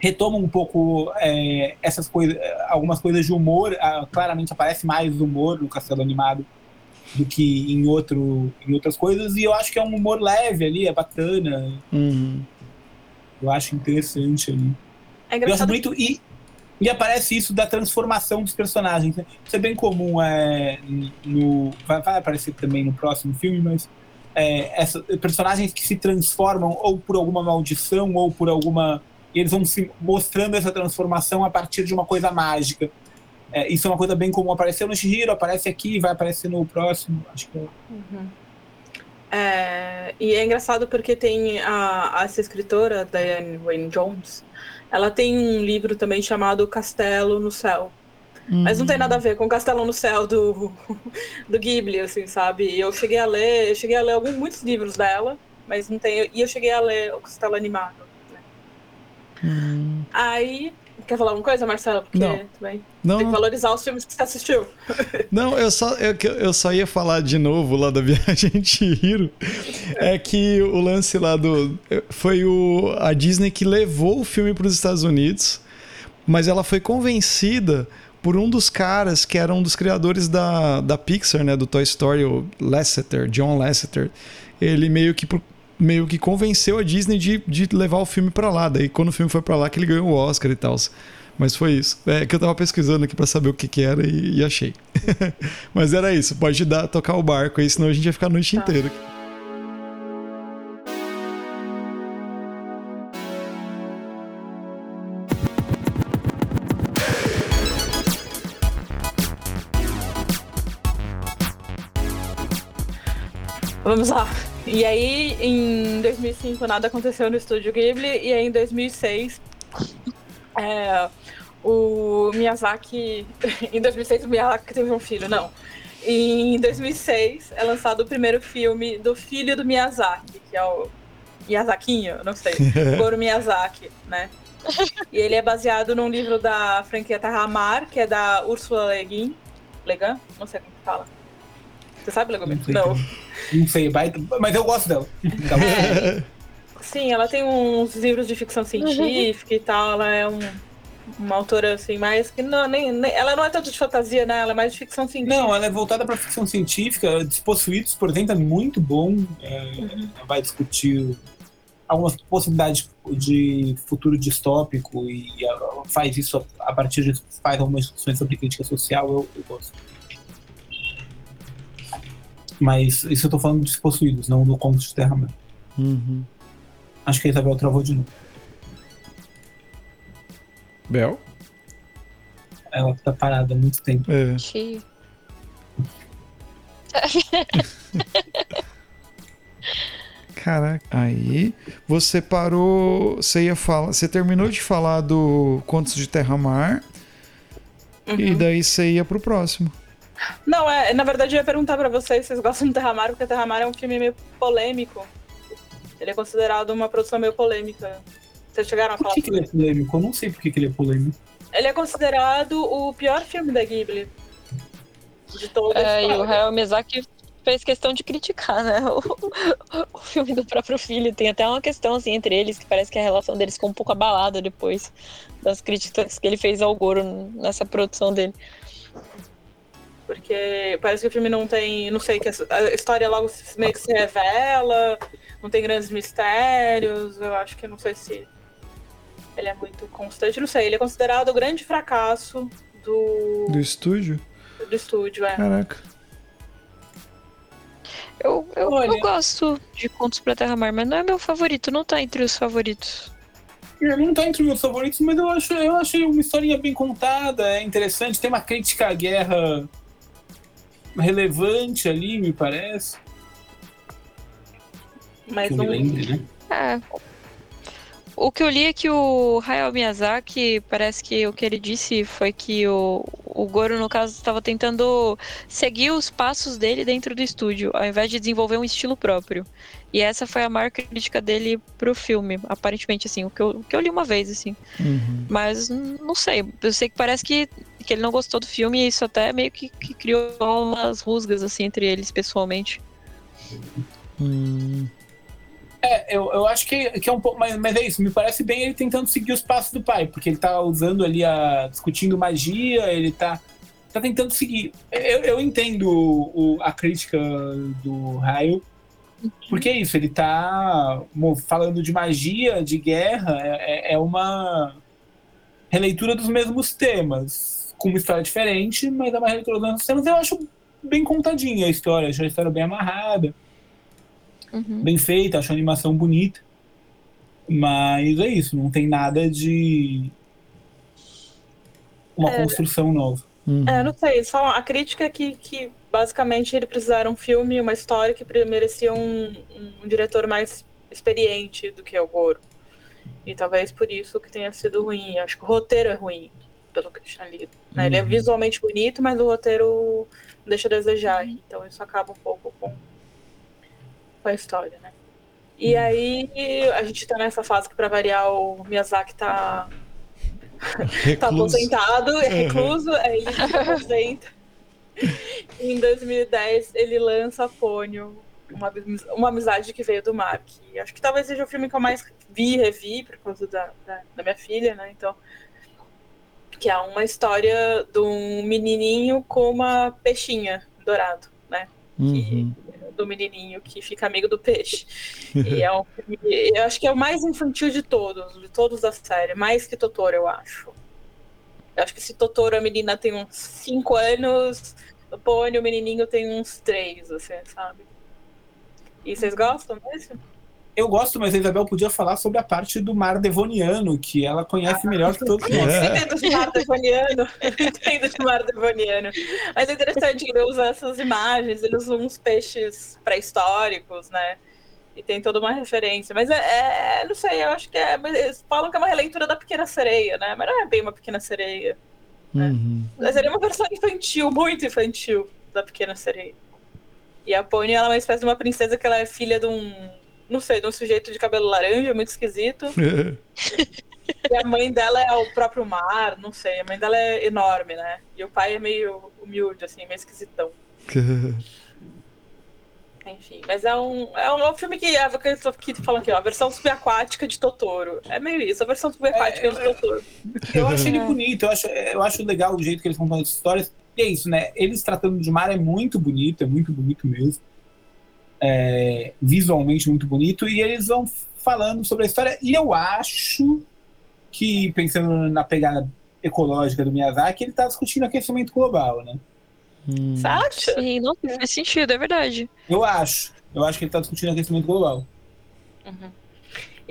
retoma um pouco é, essas coisas, algumas coisas de humor. ah, claramente aparece mais humor no Castelo Animado do que em, outro, em outras coisas. E eu acho que é um humor leve ali, é bacana. Uhum. Eu acho interessante ali. É Eu acho bonito e, e aparece isso da transformação dos personagens. Né? Isso é bem comum é, no. Vai, vai aparecer também no próximo filme, mas. É, essa- personagens que se transformam ou por alguma maldição ou por alguma. E eles vão se mostrando essa transformação a partir de uma coisa mágica. É, isso é uma coisa bem comum. Apareceu no Shihiro, aparece aqui, vai aparecer no próximo. Acho que é Uhum. É, e é engraçado porque tem a, essa escritora, Diane Wayne Jones, ela tem um livro também chamado Castelo no Céu. Mas não tem nada a ver com o Castelo no Céu do, do Ghibli, assim, sabe? E eu cheguei a ler, eu cheguei a ler alguns, muitos livros dela, mas não tem. E eu cheguei a ler o Castelo Animado. né? Hum. Aí. Quer falar alguma coisa, Marcelo? Porque Não. também Não, tem que valorizar os filmes que você assistiu. Não, eu só, eu, eu só ia falar de novo lá da viagem de Chihiro. É que o lance lá do. Foi o, a Disney que levou o filme para os Estados Unidos, mas ela foi convencida por um dos caras que era um dos criadores da, da Pixar, né? Do Toy Story, o Lasseter, John Lasseter. Ele meio que, meio que convenceu a Disney de, de levar o filme para lá. Daí, quando o filme foi para lá, que ele ganhou o Oscar e tal. Mas foi isso. É que eu tava pesquisando aqui pra saber o que que era e, e achei. Mas era isso. Pode dar, tocar o barco aí, senão a gente ia ficar a noite Tá. inteira. Vamos lá. E aí, em 2005, nada aconteceu no estúdio Ghibli, e aí em 2006, É, o Miyazaki, em 2006 o Miyazaki teve um filho, não. Em 2006 é lançado o primeiro filme do filho do Miyazaki, que é o Miyazakinho, não sei, Goro Miyazaki, né? E ele é baseado num livro da franquia Terra Mar, que é da Ursula Le Guin. Legan? Não sei como fala. Você sabe, Legan? Não Não. Não sei, baita- mas eu gosto dela. Bom. É, sim, ela tem uns livros de ficção científica e tal. Ela é um- uma autora assim, mais que não, nem, nem- ela não é tanto de fantasia, né? Ela é mais de ficção científica. Não, ela é voltada para ficção científica. Despossuídos, por exemplo, é muito bom. É, ela vai discutir algumas possibilidades de futuro distópico e faz isso a, a partir de faz algumas discussões sobre crítica social. Eu, eu gosto. Mas isso eu tô falando de Despossuídos, não do Conto de Terra Mar. Uhum. Acho que a Isabel travou de novo. Bel? Ela tá parada há muito tempo. É. Que... Caraca. Aí você parou. Você ia falar. Você terminou de falar do Contos de Terra Mar. Uhum. E daí você ia pro próximo. Não, é, na verdade eu ia perguntar pra vocês se vocês gostam de Terra Mar, porque Terra Mar é um filme meio polêmico. Ele é considerado uma produção meio polêmica. Vocês chegaram a Por falar que, que ele é polêmico? Eu não sei por que, que ele é polêmico. Ele é considerado o pior filme da Ghibli. De toda a É, e o. Hayao Miyazaki fez questão de criticar, né? O, o filme do próprio filho. Tem até uma questão assim entre eles que parece que a relação deles ficou um pouco abalada depois das críticas que ele fez ao Goro nessa produção dele. Porque parece que o filme não tem. Não sei, que a história logo meio que se revela, não tem grandes mistérios. Eu acho que não sei se ele é muito constante. Não sei, ele é considerado o grande fracasso do, Do estúdio? do estúdio, é. Caraca. Eu, eu, Olha. eu gosto de Contos pra Terra Mar, mas não é meu favorito, não tá entre os favoritos. Ele não tá entre os meus favoritos, mas eu acho, eu achei uma historinha bem contada, é interessante, tem uma crítica à guerra relevante ali, me parece. Mas não. lembre, né? É. O que eu li é que o Hayao Miyazaki, parece que o que ele disse foi que o, o Goro, no caso, estava tentando seguir os passos dele dentro do estúdio, ao invés de desenvolver um estilo próprio. E essa foi a maior crítica dele pro filme, aparentemente, assim, o que eu, o que eu li uma vez, assim. Uhum. Mas não sei, eu sei que parece que, que ele não gostou do filme e isso até meio que, que criou umas rusgas, assim, entre eles, pessoalmente. Hum. É, eu, eu acho que, que é um pouco. Mas, mas é isso, me parece bem ele tentando seguir os passos do pai, porque ele tá usando ali a. discutindo magia, ele tá. tá tentando seguir. Eu, eu entendo o, a crítica do Raio, porque é isso, ele tá falando de magia, de guerra, é, é- é uma releitura dos mesmos temas, com uma história diferente, mas é uma releitura dos mesmos temas. Eu acho bem contadinha a história, acho a história bem amarrada Uhum. bem feita, acho a animação bonita. Mas é isso, não tem nada de uma É. construção nova. Uhum. É, não sei, só a crítica é que, que basicamente ele precisava um filme, uma história que merecia um, um diretor mais experiente do que o Goro. E talvez por isso que tenha sido ruim. Acho que o roteiro é ruim, pelo que eu tinha lido. né? Ele é Uhum. visualmente bonito, mas o roteiro deixa a desejar. Então isso acaba um pouco com, com a história, né? E aí a gente tá nessa fase que, pra variar, o Miyazaki tá tá aposentado, é Uhum. recluso, aí ele se aposenta. em 2010, ele lança Pônio, uma, uma amizade que veio do mar. Que acho que talvez seja o filme que eu mais vi e revi, por causa da, da, da minha filha, né? Então, que é uma história de um menininho com uma peixinha dourado, né? Uhum. Do menininho que fica amigo do peixe. E é um filme, eu acho que é o mais infantil de todos, de todos da série, mais que Totoro, eu acho. Eu acho que se Totoro a menina tem uns 5 anos, o Pônei o menininho tem uns 3, assim, sabe? E vocês gostam desse? Eu gosto, mas a Isabel podia falar sobre a parte do mar devoniano, que ela conhece melhor que todos nós. É. Eu entendo de mar devoniano, eu entendo de mar devoniano. Mas é interessante que ele usa essas imagens, ele usa uns peixes pré-históricos, né? E tem toda uma referência. Mas é, é não sei, eu acho que é. Eles falam que é uma releitura da Pequena Sereia, né? Mas não é bem uma Pequena Sereia. Né? Uhum. Mas seria uma versão infantil, muito infantil, da Pequena Sereia. E a Pony ela é uma espécie de uma princesa que ela é filha de um. Não sei, de um sujeito de cabelo laranja, muito esquisito. E a mãe dela é o próprio mar, não sei. A mãe dela é enorme, né? E o pai é meio humilde, assim, meio esquisitão. Enfim, mas é um, é um filme que é que eu tô aqui falando aqui, ó, a versão subaquática de Totoro. É meio isso, a versão subaquática É, de Totoro. Eu acho ele bonito, eu acho, eu acho legal o jeito que eles contam as histórias. E é isso, né? Eles tratando de mar é muito bonito, é muito bonito mesmo. É, visualmente muito bonito. E eles vão falando sobre a história. E eu acho que, pensando na pegada ecológica do Miyazaki, ele está discutindo aquecimento global, né? Hum. Acha? Sim, não faz sentido, é verdade. Eu acho. Eu acho que ele está discutindo aquecimento global. Uhum.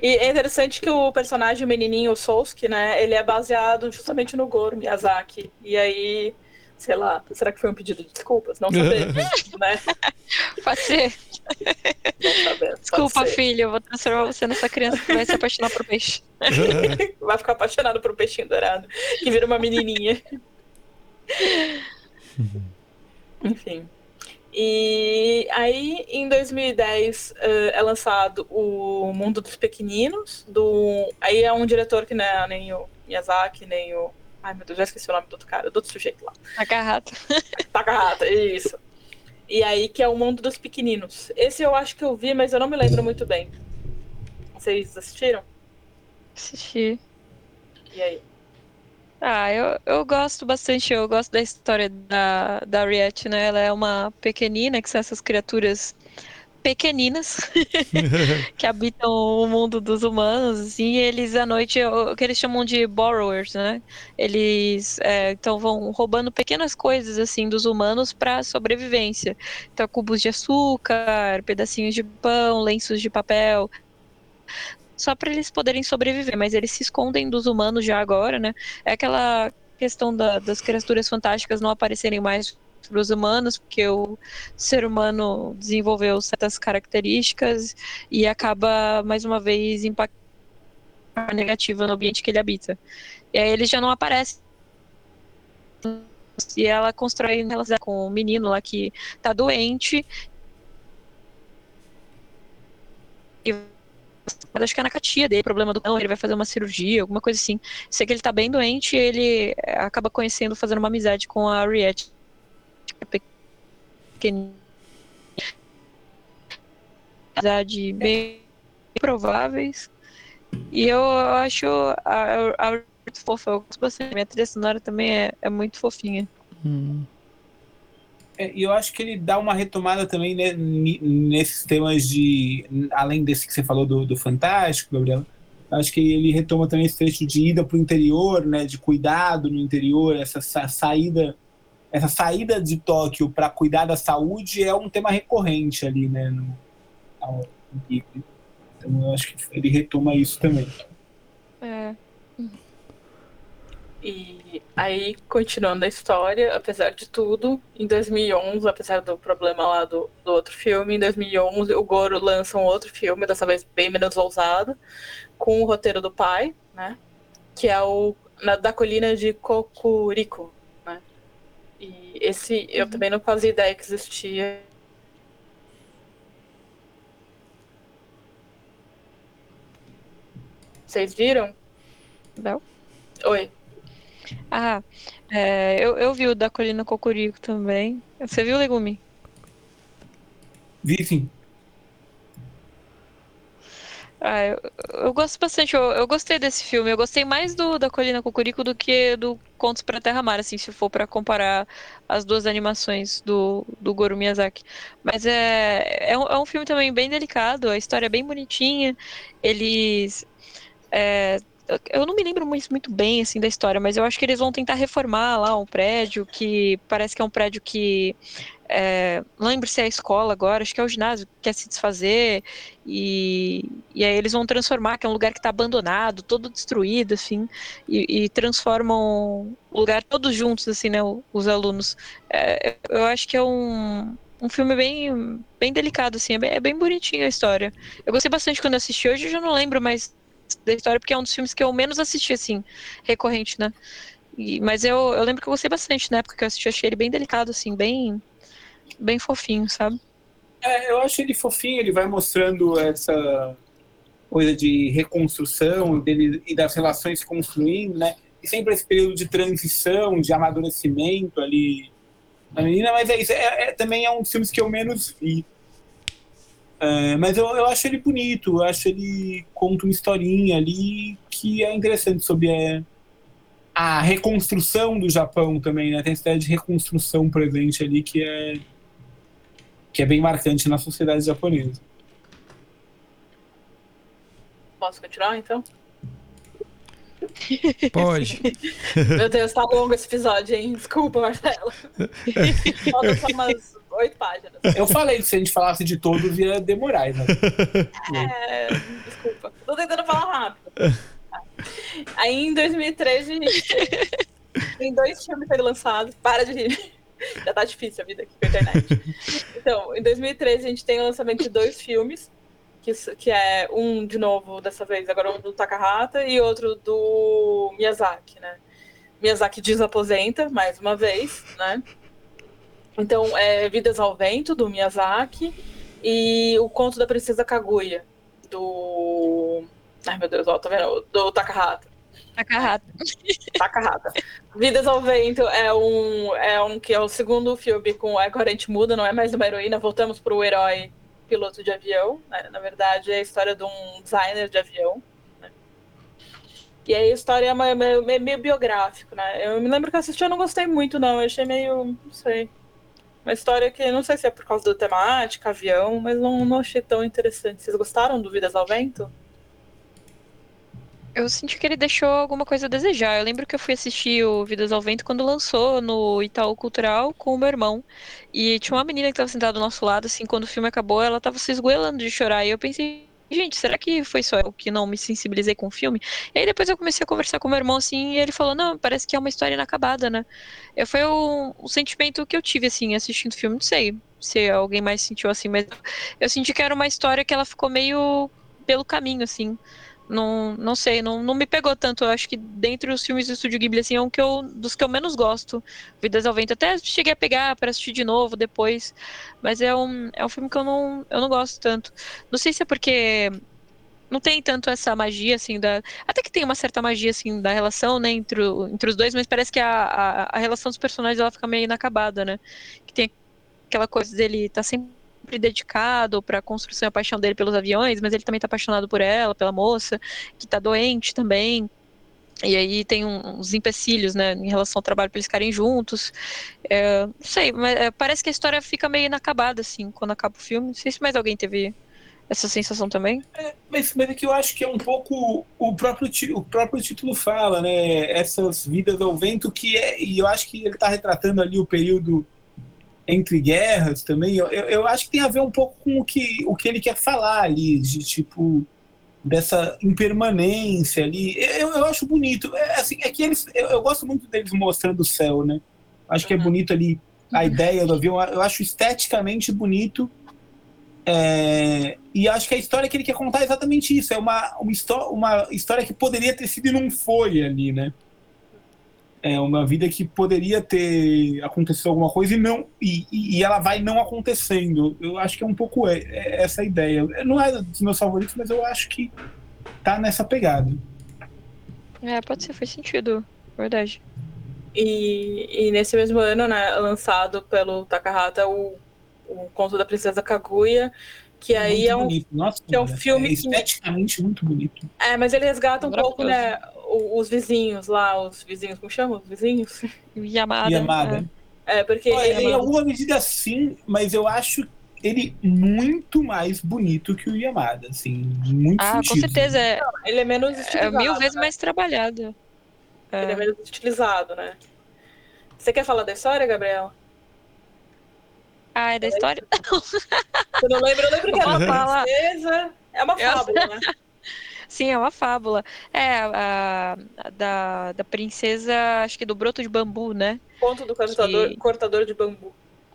E é interessante que o personagem, o menininho, o Sousuke, né, ele é baseado justamente no Goro Miyazaki. E aí, sei lá, será que foi um pedido de desculpas? Não sabemos, né? Pode ser. Desculpa, filho, eu vou transformar você nessa criança que vai se apaixonar por peixe. Vai ficar apaixonado por um peixinho dourado, que vira uma menininha. Enfim. E aí, em 2010, eh, é lançado o Mundo dos Pequeninos, do... aí é um diretor que não é nem o Miyazaki, nem o... Ai, meu Deus, já esqueci o nome do outro cara, do outro sujeito lá. Agarrado. Takahata, isso. E aí, que é o Mundo dos Pequeninos. Esse eu acho que eu vi, mas eu não me lembro muito bem. Vocês assistiram? Assisti. E aí? Ah, eu, eu gosto bastante, eu gosto da história da, da Riet, né? Ela é uma pequenina, que são essas criaturas pequeninas que habitam o mundo dos humanos, assim, e eles à noite, o o que eles chamam de borrowers, né? Eles é, então vão roubando pequenas coisas assim dos humanos para sobrevivência. Então, cubos de açúcar, pedacinhos de pão, lenços de papel, só para eles poderem sobreviver, mas eles se escondem dos humanos já agora, né? É aquela questão da- das criaturas fantásticas não aparecerem mais para os humanos, porque o ser humano desenvolveu certas características e acaba, mais uma vez, impactando negativa no ambiente que ele habita. E aí eles já não aparecem. E ela constrói relação com o menino lá que tá doente. E acho que é na catia dele, problema do cão, ele vai fazer uma cirurgia, alguma coisa assim. Sei que ele tá bem doente e ele acaba conhecendo, fazendo uma amizade com a Ariette. Pequena. Amizade bem prováveis. E eu acho a, a Ariette fofa, eu gosto bastante. Minha trilha sonora também é, é muito fofinha. Hum. É, E eu acho que ele dá uma retomada também né, nesses temas de. Além desse que você falou do, do Fantástico, Gabriel. Acho que ele retoma também esse trecho de ida para o interior, né, de cuidado no interior, essa sa- saída, essa saída de Tóquio para cuidar da saúde é um tema recorrente ali, né, no, ao-. Então eu acho que ele retoma isso também. É. E aí, continuando a história, apesar de tudo, em 2011, apesar do problema lá do, do outro filme, em 2011 o Goro lança um outro filme, dessa vez bem menos ousado, com o roteiro do pai, né? Que é o na, da colina de Kokuriko? E esse eu também não fazia ideia que existia. Vocês viram? Não? Oi. Ah, é, eu, eu vi o da Colina Cocorico também. Você viu, Legume? Vi sim. Ah, eu, eu gosto bastante, eu, eu gostei desse filme. Eu gostei mais do da Colina Cocorico do que do Contos para Terra Mar, assim, se for para comparar as duas animações do, do Goro Miyazaki. Mas é, é, um, é um filme também bem delicado, a história é bem bonitinha. Eles. é, eu não me lembro muito, muito bem assim da história, mas eu acho que eles vão tentar reformar lá um prédio que parece que é um prédio que é, não lembro se é a escola agora, acho que é o ginásio que quer se desfazer e, e aí eles vão transformar, que é um lugar que está abandonado, todo destruído, assim, e, e transformam o lugar todos juntos, assim, né, os alunos. É, eu acho que é um, um filme bem, bem delicado, assim, é bem, é bem bonitinho a história. Eu gostei bastante quando assisti, hoje eu já não lembro mais da história, porque é um dos filmes que eu menos assisti, assim, recorrente, né? E, mas eu, eu lembro que eu gostei bastante na época que eu assisti, achei ele bem delicado, assim, bem, bem fofinho, sabe? É, eu acho ele fofinho, ele vai mostrando essa coisa de reconstrução dele, e das relações se construindo, né? E sempre esse período de transição, de amadurecimento ali da menina, mas é isso. É, é, também é um dos filmes que eu menos vi. É, mas eu, eu acho ele bonito, eu acho ele conta uma historinha ali que é interessante sobre a, a reconstrução do Japão também, né? Tem essa ideia de reconstrução presente ali que é que é bem marcante na sociedade japonesa. Posso continuar, então? Pode. Meu Deus, tá longo esse episódio, hein? Desculpa, Marcelo. Faltam só umas oito páginas. Eu falei que se a gente falasse de todos ia demorar, né? É, desculpa. Tô tentando falar rápido. Aí em 2013 tem dois filmes foram lançados. Para de rir. Já tá difícil a vida aqui com a internet. Então, em 2013 a gente tem o lançamento de dois filmes, que, que é um, de novo, dessa vez, agora um do Takahata e outro do Miyazaki, né? Miyazaki desaposenta, mais uma vez, né? Então, é Vidas ao Vento, do Miyazaki, e O Conto da Princesa Kaguya, do... Ai, meu Deus, ó, tá vendo? Do Takahata. Takahata. Takahata. Vidas ao Vento é um, é um que é o segundo filme com agora a gente muda, não é mais uma heroína, voltamos para o herói piloto de avião. Né? Na verdade, é a história de um designer de avião. Né? E aí a história é meio, meio, meio biográfico, né? Eu me lembro que eu assisti, eu não gostei muito, não. Eu achei meio, não sei. Uma história que não sei se é por causa da temática, avião, mas não, não achei tão interessante. Vocês gostaram do Vidas ao Vento? Eu senti que ele deixou alguma coisa a desejar. Eu lembro que eu fui assistir o Vidas ao Vento quando lançou no Itaú Cultural com o meu irmão. E tinha uma menina que estava sentada do nosso lado, assim, quando o filme acabou, ela estava se esgoelando de chorar. E eu pensei, gente, será que foi só eu que não me sensibilizei com o filme? E aí depois eu comecei a conversar com meu irmão, assim, e ele falou, não, parece que é uma história inacabada, né? Eu, foi o, o sentimento que eu tive, assim, assistindo o filme. Não sei se alguém mais sentiu assim, mas eu senti que era uma história que ela ficou meio pelo caminho, assim. Não, não sei, não, não me pegou tanto. Eu acho que dentre os filmes do Estúdio Ghibli, assim, é um que eu, dos que eu menos gosto. Vidas ao Vento. Até cheguei a pegar para assistir de novo depois. Mas é um, é um filme que eu não, eu não gosto tanto. Não sei se é porque não tem tanto essa magia, assim, da. Até que tem uma certa magia, assim, da relação, né, entre, o, entre os dois, mas parece que a, a, a relação dos personagens ela fica meio inacabada, né? Que tem aquela coisa dele tá sempre sempre dedicado para a construção e a paixão dele pelos aviões, mas ele também está apaixonado por ela, pela moça, que está doente também. E aí tem uns empecilhos, né, em relação ao trabalho para eles ficarem juntos. É, não sei, mas é, parece que a história fica meio inacabada, assim, quando acaba o filme. Não sei se mais alguém teve essa sensação também. É, mas, mas é que eu acho que é um pouco o próprio, o próprio título fala, né? Essas vidas ao vento, que é. E eu acho que ele está retratando ali o período entre guerras também, eu, eu acho que tem a ver um pouco com o que, o que ele quer falar ali, de tipo, dessa impermanência ali. Eu, eu acho bonito. É, assim, é que eles, eu, eu gosto muito deles mostrando o céu, né? Acho que é bonito ali a ideia do avião, eu acho esteticamente bonito. É, e acho que a história que ele quer contar é exatamente isso. É uma, uma, uma história que poderia ter sido e não foi ali, né? É uma vida que poderia ter acontecido alguma coisa e não e, e ela vai não acontecendo. Eu acho que é um pouco é, é essa a ideia. Não é dos meus favoritos, mas eu acho que tá nessa pegada. É, pode ser, faz sentido, verdade. E, e nesse mesmo ano, né, lançado pelo Takahata o, o Conto da Princesa Kaguya, que aí é um, Nossa, que é um filme é esteticamente muito bonito. É, mas ele resgata um pouco, né, os vizinhos lá, os vizinhos, como chama? Os vizinhos? Yamada. Yamada. É, é porque. Olha, ele... Em alguma medida sim, mas eu acho ele muito mais bonito que o Yamada, assim, muito Ah, sentido. com certeza. É, ele é menos estilizado. É mil vezes né? mais trabalhado. É. Ele é menos estilizado, né? Você quer falar da história, Gabriel? Ah, é da história? Você não lembra? Eu lembro que era uma princesa. É uma fábula, né? Sim, é uma fábula. É, a, a, da, da princesa, acho que do broto de bambu, né? Conto do cortador, que... cortador de bambu.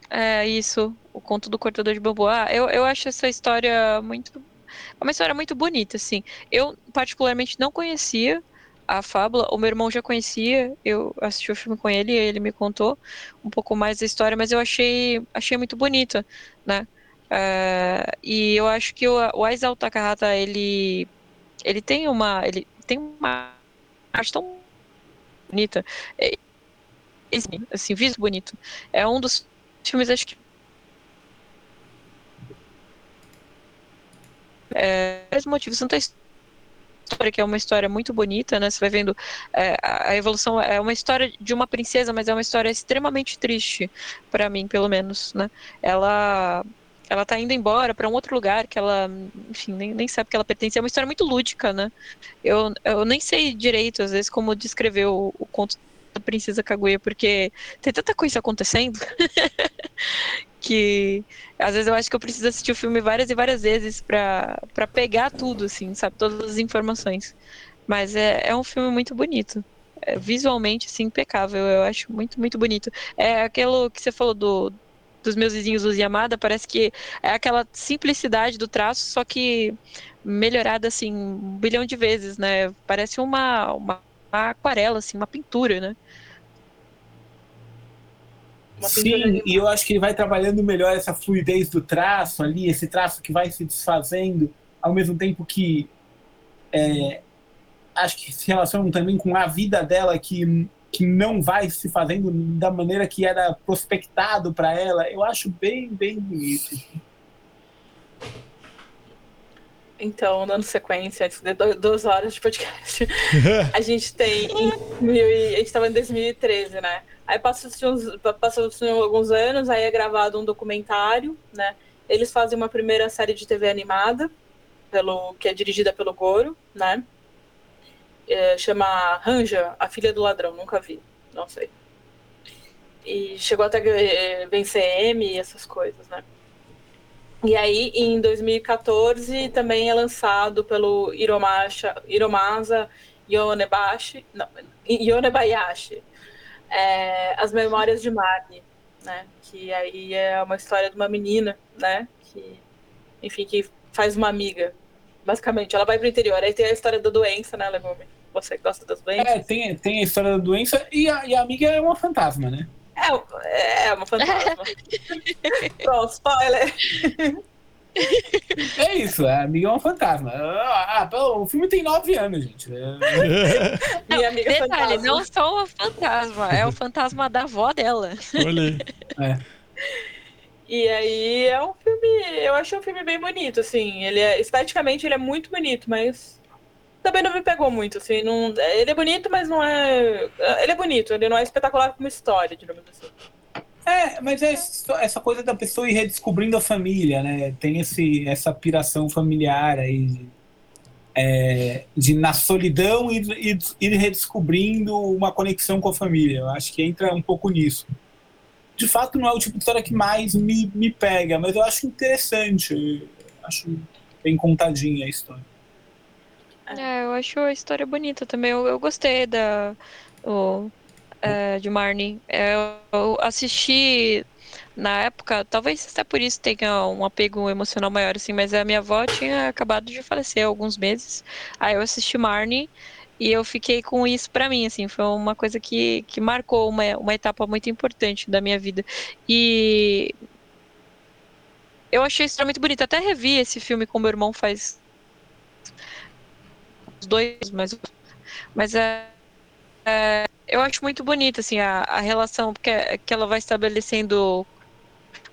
É isso, o conto do cortador de bambu. Ah, eu, eu acho essa história muito. É uma história muito bonita, assim. Eu, particularmente, não conhecia a fábula. O meu irmão já conhecia, eu assisti o filme com ele e ele me contou um pouco mais da história, mas eu achei, achei muito bonita, né? Uh, e eu acho que o, o Aizal Takahata, ele, ele tem uma. Ele tem uma arte tão bonita. É, assim, visto bonito. É um dos filmes, acho que. É, motivos, tanto a história, que é uma história muito bonita, né? Você vai vendo é, a evolução, é uma história de uma princesa, mas é uma história extremamente triste, para mim, pelo menos, né? Ela ela tá indo embora para um outro lugar que ela, enfim, nem, nem sabe que ela pertence. É uma história muito lúdica, né? Eu, eu nem sei direito, às vezes, como descrever o, o conto da Princesa Kaguya, porque tem tanta coisa acontecendo que às vezes eu acho que eu preciso assistir o filme várias e várias vezes para pegar tudo, assim, sabe? Todas as informações. Mas é, é um filme muito bonito. É, visualmente, assim, impecável. Eu acho muito, muito bonito. É aquilo que você falou do, dos meus vizinhos dos Yamada, parece que é aquela simplicidade do traço, só que melhorada, assim, um bilhão de vezes, né? Parece uma uma aquarela, assim, uma pintura, né? Sim, e eu acho que ele vai trabalhando melhor essa fluidez do traço ali, esse traço que vai se desfazendo, ao mesmo tempo que é, acho que se relaciona também com a vida dela que, que não vai se fazendo da maneira que era prospectado para ela. Eu acho bem, bem bonito. Então, dando sequência, antes de duas horas de podcast, a gente tem. Em, a gente estava em 2013, né? Aí passou alguns anos, aí é gravado um documentário, né? Eles fazem uma primeira série de TV animada, pelo, que é dirigida pelo Goro, né? É, chama Ranja, a filha do ladrão, nunca vi, não sei. E chegou até eh, vencer M e essas coisas, né? E aí, em 2014, também é lançado pelo Hiromasha, Hiromasa Yonebashi, não, Yonebayashi, é, As Memórias de Marnie, né? Que aí é uma história de uma menina, né? Que, enfim, que faz uma amiga. Basicamente, ela vai pro interior. Aí tem a história da doença, né, Legume? Você gosta das doenças? É, tem, tem a história da doença e a, e a amiga é uma fantasma, né? É, é uma fantasma. Pronto, spoiler. É isso, a amiga é um fantasma. Ah, o filme tem nove anos, gente. Não, Minha amiga detalhe, fantasma. não só o fantasma, é o fantasma da avó dela. Olha é. E aí é um filme, eu achei um filme bem bonito, assim. Ele é, esteticamente ele é muito bonito, mas também não me pegou muito, assim. Não, ele é bonito, mas não é. Ele é bonito, ele não é espetacular como história, digamos assim. É, mas é essa coisa da pessoa ir redescobrindo a família, né? Tem esse, essa piração familiar aí de, é, de na solidão ir, ir, redescobrindo uma conexão com a família. Eu acho que entra um pouco nisso. De fato, não é o tipo de história que mais me, me pega, mas eu acho interessante. Acho bem contadinha a história. É, eu acho a história bonita também. Eu, eu gostei da o, é, de Marnie. É, eu assisti na época, talvez até por isso tenha um apego emocional maior, assim, mas a minha avó tinha acabado de falecer há alguns meses. Aí eu assisti Marnie e eu fiquei com isso para mim, assim, foi uma coisa que, que marcou uma, uma etapa muito importante da minha vida. E eu achei muito bonito. Até revi esse filme com meu irmão faz dois, mas, mas é, é, eu acho muito bonita assim a, a relação que, que ela vai estabelecendo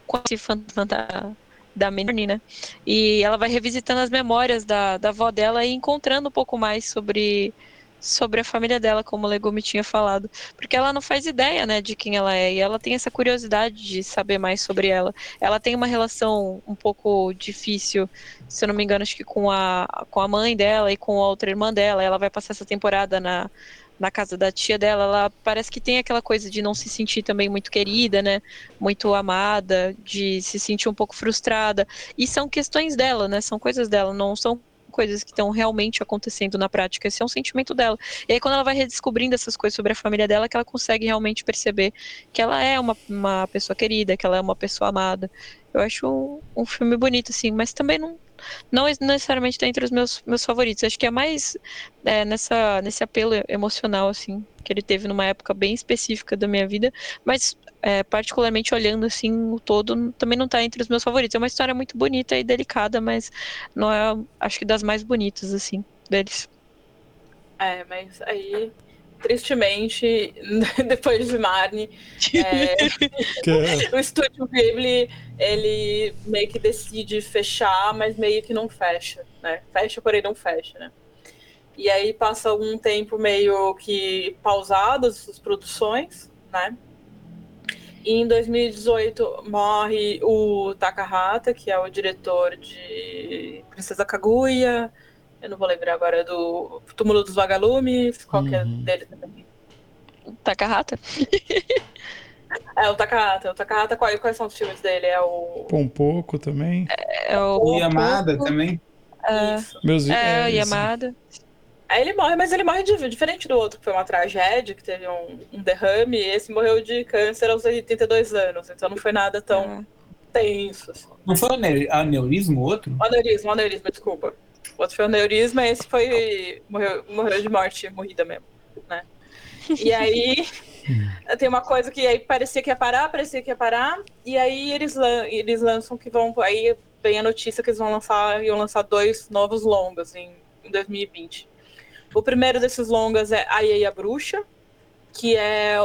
com esse fantasma da, da Menina, né? E ela vai revisitando as memórias da, da avó dela e encontrando um pouco mais sobre sobre a família dela, como o Legume tinha falado, porque ela não faz ideia, né, de quem ela é, e ela tem essa curiosidade de saber mais sobre ela. Ela tem uma relação um pouco difícil, se eu não me engano, acho que com a, com a mãe dela e com a outra irmã dela. Ela vai passar essa temporada na, na casa da tia dela, ela parece que tem aquela coisa de não se sentir também muito querida, né? Muito amada, de se sentir um pouco frustrada. E são questões dela, né? São coisas dela, não são coisas que estão realmente acontecendo na prática, esse é um sentimento dela. E aí, quando ela vai redescobrindo essas coisas sobre a família dela, que ela consegue realmente perceber que ela é uma, uma pessoa querida, que ela é uma pessoa amada. Eu acho um, um filme bonito, assim, mas também não, não necessariamente está entre os meus, meus favoritos. Acho que é mais é, nessa, nesse apelo emocional, assim, que ele teve numa época bem específica da minha vida, mas é, particularmente olhando assim o todo, também não está entre os meus favoritos. É uma história muito bonita e delicada, mas não é, acho que das mais bonitas, assim, deles. É, mas aí tristemente, depois de Marne, é, o estúdio Ghibli, ele meio que decide fechar, mas meio que não fecha, né? Fecha, porém não fecha, né? E aí passa algum tempo meio que pausadas as produções, né? E em 2018 morre o Takahata, que é o diretor de Princesa Kaguya, eu não vou lembrar agora do Túmulo dos Vagalumes, qual uhum. que é uhum. dele também? Takahata? é, o Takahata. O Takahata, quais, quais são os filmes dele? É o. Pompoco também. É, é o. o Yamada também. É, Meus... é, é o Yamada. Aí ele morre, mas ele morre de, diferente do outro, que foi uma tragédia, que teve um, um derrame, e esse morreu de câncer aos 82 anos, então não foi nada tão é. tenso. Assim. Não foi aneurisma o outro? Aneurisma, aneurisma, desculpa. O outro foi o aneurisma, esse foi. Morreu, morreu de morte, morrida mesmo, né? E aí tem uma coisa que aí parecia que ia parar, parecia que ia parar, e aí eles, lan eles lançam que vão. Aí vem a notícia que eles vão lançar, iam lançar dois novos longas em, em 2020. O primeiro desses longas é A e a Bruxa, que é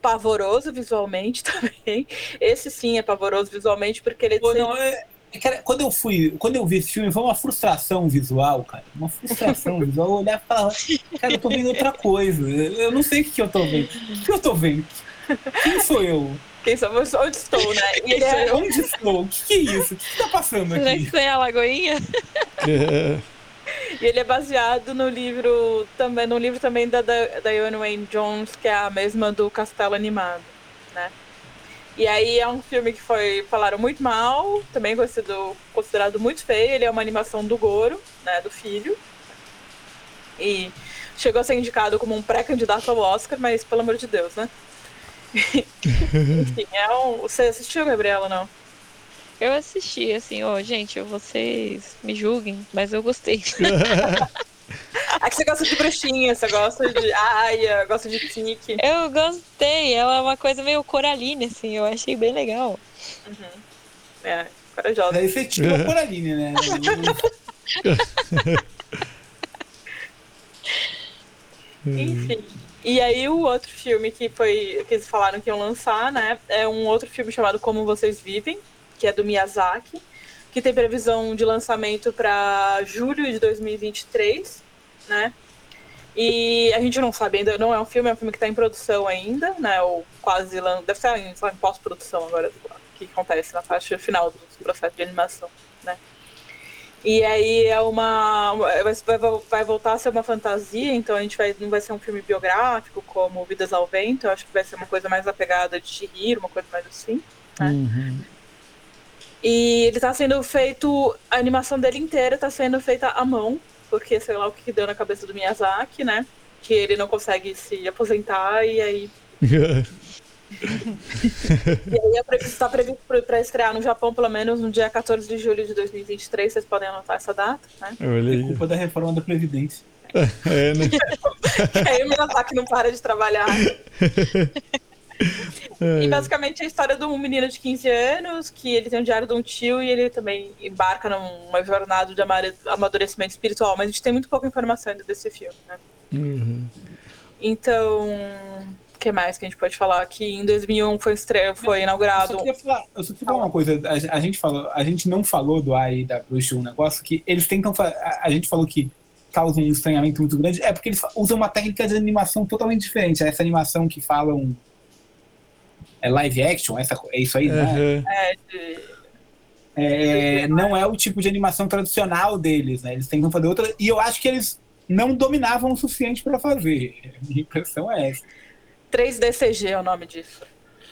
pavoroso visualmente também. Esse sim é pavoroso visualmente, porque ele. Pô, não, é, Cara, quando eu fui, quando eu vi esse filme, foi uma frustração visual, cara. Uma frustração visual. Eu olhar e falar, cara, eu tô vendo outra coisa. Eu não sei o que eu tô vendo. O que eu tô vendo? Quem sou eu? Quem somos? Onde estou, né? E é... Onde estou? O que, que, é isso? O que, que tá passando aqui? Você é a Lagoinha? E ele é baseado no livro também, no livro também da, da, da Wayne Jones, que é a mesma do Castelo Animado, né? E aí é um filme que foi falaram muito mal, também considerado, considerado muito feio. Ele é uma animação do Goro, né, do filho. E chegou a ser indicado como um pré-candidato ao Oscar, mas pelo amor de Deus, né? Enfim, é um... você assistiu, Gabriela, não? Eu assisti, assim, ó, oh, gente, vocês me julguem, mas eu gostei. É que você gosta de bruxinha, você gosta de aia, gosta de tique. Eu gostei, ela é uma coisa meio coraline, assim, eu achei bem legal. Uhum. É, corajosa. É efetiva coraline, né? Enfim. E aí o outro filme que foi que eles falaram que iam lançar, né, é um outro filme chamado Como Vocês Vivem, que é do Miyazaki, que tem previsão de lançamento para julho de 2023 né? E a gente não sabe ainda, não é um filme, é um filme que está em produção ainda, né? Ou quase, deve estar em, em pós-produção agora, que acontece na faixa final do processo de animação, né? E aí é uma. Vai, vai voltar a ser uma fantasia, então a gente vai, não vai ser um filme biográfico como Vidas ao Vento, eu acho que vai ser uma coisa mais apegada de Shihiro, uma coisa mais assim, né? Uhum. E ele está sendo feito, a animação dele inteira está sendo feita à mão, porque sei lá o que deu na cabeça do Miyazaki, né? Que ele não consegue se aposentar e aí. e aí está previsto para estrear no Japão, pelo menos no dia 14 de julho de 2023. Vocês podem anotar essa data, né? É culpa da reforma da Previdência. É, né? aí o Miyazaki não para de trabalhar. É. E basicamente é a história de um menino de 15 anos que ele tem um diário de um tio e ele também embarca numa jornada de amadurecimento espiritual, mas a gente tem muito pouca informação ainda desse filme, né? Uhum. Então, o que mais que a gente pode falar? Que em 2001 foi, estreia, foi inaugurado. Eu só queria falar, eu só queria falar uma coisa. A, a, gente falou, a gente não falou do AI da Bruxa um negócio que eles tentam. A, a gente falou que causa um estranhamento muito grande. É porque eles usam uma técnica de animação totalmente diferente. Essa animação que falam é live action, essa, é isso aí, uhum. né? É, não é o tipo de animação tradicional deles, né? Eles tentam fazer outra. E eu acho que eles não dominavam o suficiente para fazer. A minha impressão é essa. 3DCG é o nome disso.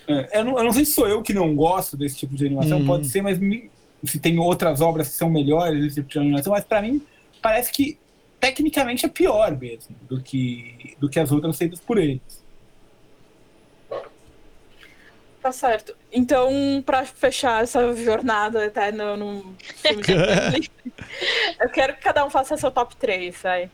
É, eu, não, eu, não, sei se sou eu que não gosto desse tipo de animação, hum. pode ser, mas me, se tem outras obras que são melhores nesse tipo de animação, mas para mim parece que tecnicamente é pior mesmo do que, do que as outras feitas por eles. Tá certo. Então, pra fechar essa jornada eterna no filme de Ghibli, eu quero que cada um faça seu top 3, aí.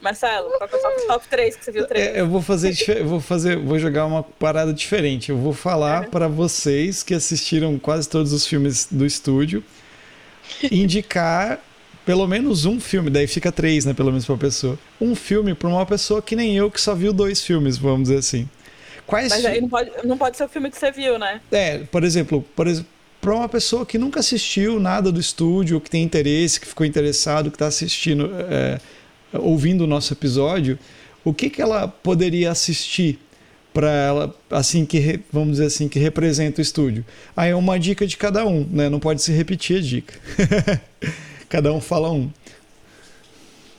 Marcelo, qual é o top, top 3 que você viu 3? É, eu vou fazer, eu vou fazer, vou jogar uma parada diferente. Eu vou falar É. para vocês que assistiram quase todos os filmes do estúdio, indicar pelo menos um filme, daí fica três, né, pelo menos pra pessoa. Um filme pra uma pessoa que nem eu que só viu dois filmes, vamos dizer assim. Quais Mas aí não pode, não pode ser o filme que você viu, né? É, por exemplo, por exemplo, para uma pessoa que nunca assistiu nada do estúdio, que tem interesse, que ficou interessado, que está assistindo, é, ouvindo o nosso episódio, o que, que ela poderia assistir para ela, assim que vamos dizer assim, que representa o estúdio? Aí é uma dica de cada um, né? Não pode se repetir a dica. cada um fala um.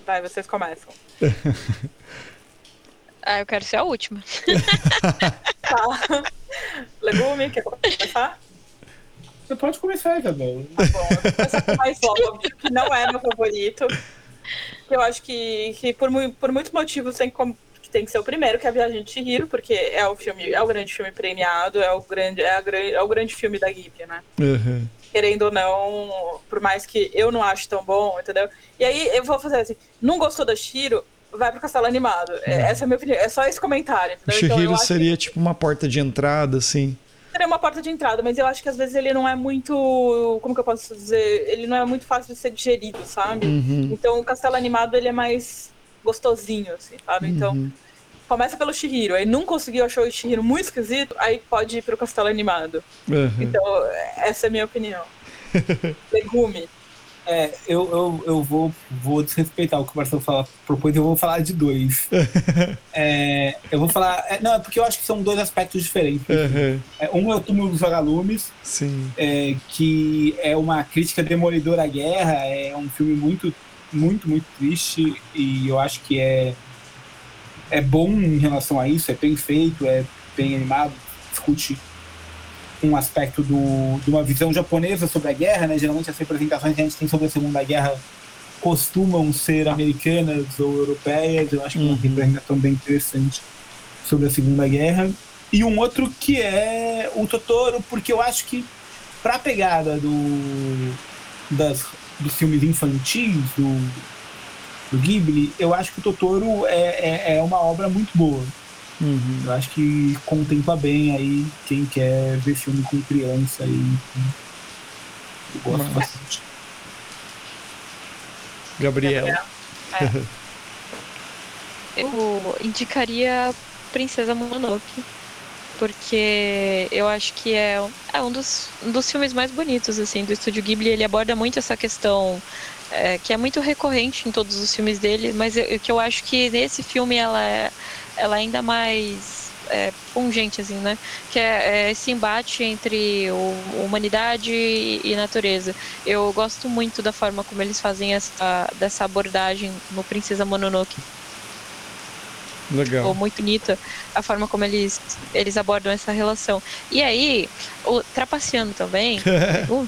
Vai, vocês começam. Ah, eu quero ser a última. Tá. Legume, quer começar? Você pode começar, Isabel. Tá bom, eu vou começar com o mais óbvio, que não é meu favorito. Eu acho que, que por, por muitos motivos tem que, com- que tem que ser o primeiro, que é a Viagem de Chihiro, porque é o filme, é o grande filme premiado, é o grande, é a, é o grande filme da Ghibli, né? Uhum. Querendo ou não, por mais que eu não ache tão bom, entendeu? E aí eu vou fazer assim, não gostou da Shiro, vai pro Castelo Animado. É, Essa é a minha opinião, é só esse comentário, O entendeu? Então, eu Shihiro acho que- seria tipo uma porta de entrada, assim. seria uma porta de entrada, mas eu acho que às vezes ele não é muito. Como que eu posso dizer? Ele não é muito fácil de ser digerido, sabe? Uhum. Então o castelo animado ele é mais gostosinho, assim, sabe? Então Uhum. começa pelo Shihiro, aí não conseguiu, achou o Shihiro muito esquisito, aí pode ir pro castelo animado. Uhum. Então, essa é a minha opinião. Legume. É, eu, eu, eu vou, vou desrespeitar o que o Marcelo fala, propôs, eu vou falar de dois. É, eu vou falar. é, não, é porque eu acho que são dois aspectos diferentes. Uhum. É, um é o Túmulo dos Vagalumes, Sim. é, que é uma crítica demolidora à guerra, é um filme muito, muito, muito triste, e eu acho que é, é bom em relação a isso, é bem feito, é bem animado, discute um aspecto do, de uma visão japonesa sobre a guerra, né? Geralmente as representações que a gente tem sobre a Segunda Guerra costumam ser americanas ou europeias, eu acho que é uma Uhum. representação bem interessante sobre a Segunda Guerra. E um outro que é o Totoro, porque eu acho que pra pegada do, das, dos filmes infantis, do, do Ghibli, eu acho que o Totoro é, é, é uma obra muito boa. Uhum. Eu acho que contempla bem aí quem quer ver filme com criança e eu gosto Massa. bastante. Gabriel. Eu indicaria Princesa Mononoke. Porque eu acho que é, um- é um, dos, um dos filmes mais bonitos, assim, do Estúdio Ghibli. Ele aborda muito essa questão é, que é muito recorrente em todos os filmes dele, mas eu, que eu acho que nesse filme ela é, ela é ainda mais é, pungente, assim, né? Que é, é esse embate entre o- humanidade e, e natureza. Eu gosto muito da forma como eles fazem essa, dessa abordagem no Princesa Mononoke. Ficou Legal. muito bonita a forma como eles, eles abordam essa relação. E aí, o Trapaceando também, uh,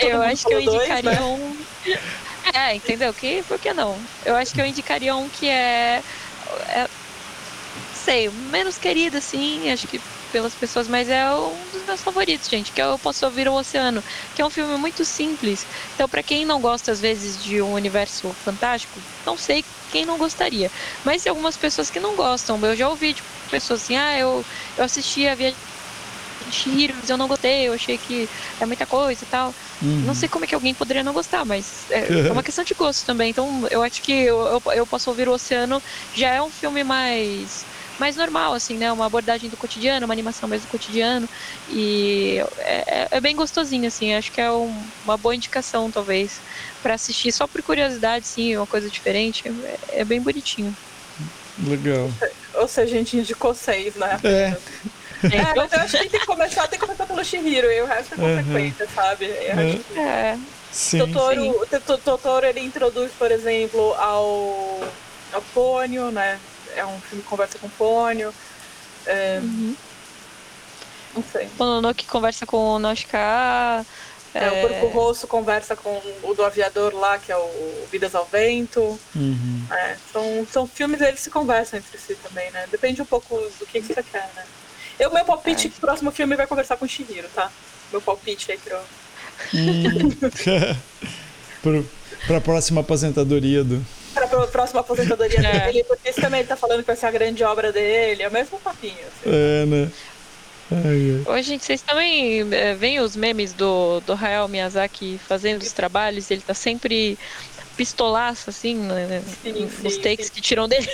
eu acho que eu falou dois, indicaria né? um. É, entendeu? Que, por que não? Eu acho que eu indicaria um que é. É sei, menos querido, assim, acho que pelas pessoas, mas é um dos meus favoritos, gente, que é Eu Posso Ouvir o Oceano, que é um filme muito simples. Então, pra quem não gosta, às vezes, de um universo fantástico, não sei quem não gostaria. Mas tem algumas pessoas que não gostam. Eu já ouvi de pessoas assim, ah, eu, eu assisti a Viagem mas eu não gostei, eu achei que é muita coisa e tal. Uhum. Não sei como é que alguém poderia não gostar, mas é, é uma questão de gosto também. Então, eu acho que eu, eu, eu posso ouvir o Oceano já é um filme mais mais normal, assim, né? Uma abordagem do cotidiano, uma animação mais do cotidiano. E é, é- é bem gostosinho, assim. Acho que é um- uma boa indicação, talvez, pra assistir só por curiosidade, sim, uma coisa diferente. É, é bem bonitinho. Legal. Ou seja, a gente indicou seis, né? É. É, mas eu acho que tem que começar, tem que começar pelo Shihiro, e o resto é Uhum. consequência, sabe? Eu acho que É, Sim. Totoro, o Totoro- Totoro ele introduz, por exemplo, ao, ao Pônio, né? É um filme que conversa com o Pônio. É, uhum. Não sei. Mononoke conversa com o Noshika. É, o Corpo Rosso conversa com o do aviador lá, que é o Vidas ao Vento. Uhum. É, são, são filmes, eles se conversam entre si também, né? Depende um pouco do que, que você quer, né? Eu, meu palpite é que o próximo filme vai conversar com o Shihiro, tá? Meu palpite aí pro... Hum. pro, pra próxima aposentadoria do... Pra, pra próxima aposentadoria É. dele, porque esse também ele tá falando que vai ser a grande obra dele, é o mesmo papinho. Assim. É, né? Ai, ai. Ô, gente, vocês também é, veem os memes do, do Hayao Miyazaki fazendo os trabalhos? Ele tá sempre pistolaço, assim, né, Sim, nos sim, takes sim. que tiram dele.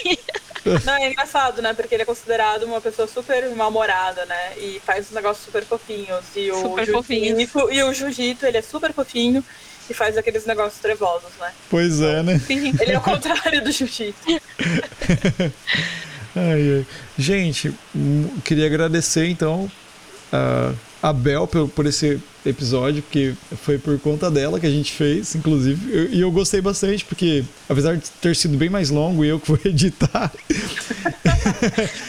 Não, é engraçado, né? Porque ele é considerado uma pessoa super mal-humorada, né? E faz uns negócios super fofinhos. E o Super fofinhos. E o jiu-jitsu, ele é super fofinho e faz aqueles negócios trevosos, né? Pois é, né? Sim. Ele é o contrário do jiu-jitsu. Ai, ai. Gente, hum, queria agradecer então a a Bel por, por esse episódio, porque foi por conta dela que a gente fez, inclusive. Eu- E eu, gostei bastante, porque apesar de ter sido bem mais longo e eu que vou editar.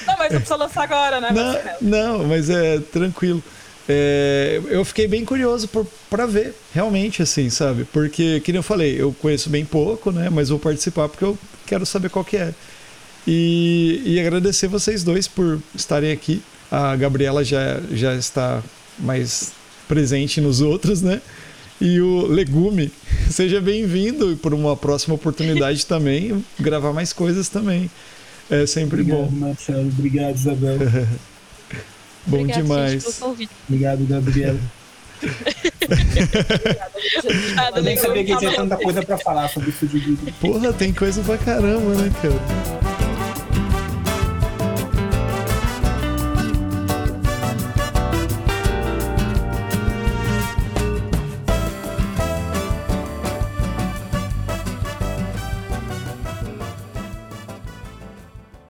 Não, mas não precisa lançar agora, né? não, Marcelo? não, mas é tranquilo. É, eu fiquei bem curioso por, pra ver, realmente, assim, sabe? Porque, que nem eu falei, eu conheço bem pouco, né? Mas vou participar porque eu quero saber qual que é. E, e agradecer vocês dois por estarem aqui. A Gabriela já, já está mais presente nos outros, né? E o Legume, seja bem-vindo por uma próxima oportunidade também, gravar mais coisas também. É sempre Obrigado, bom. Marcelo. Obrigado, Isabel. Bom Obrigada, gente, demais. convite. Obrigado, Gabriela. Obrigada, Eu nem sabia que tinha tanta coisa pra falar sobre isso de vídeo. Porra, tem coisa pra caramba, né, cara?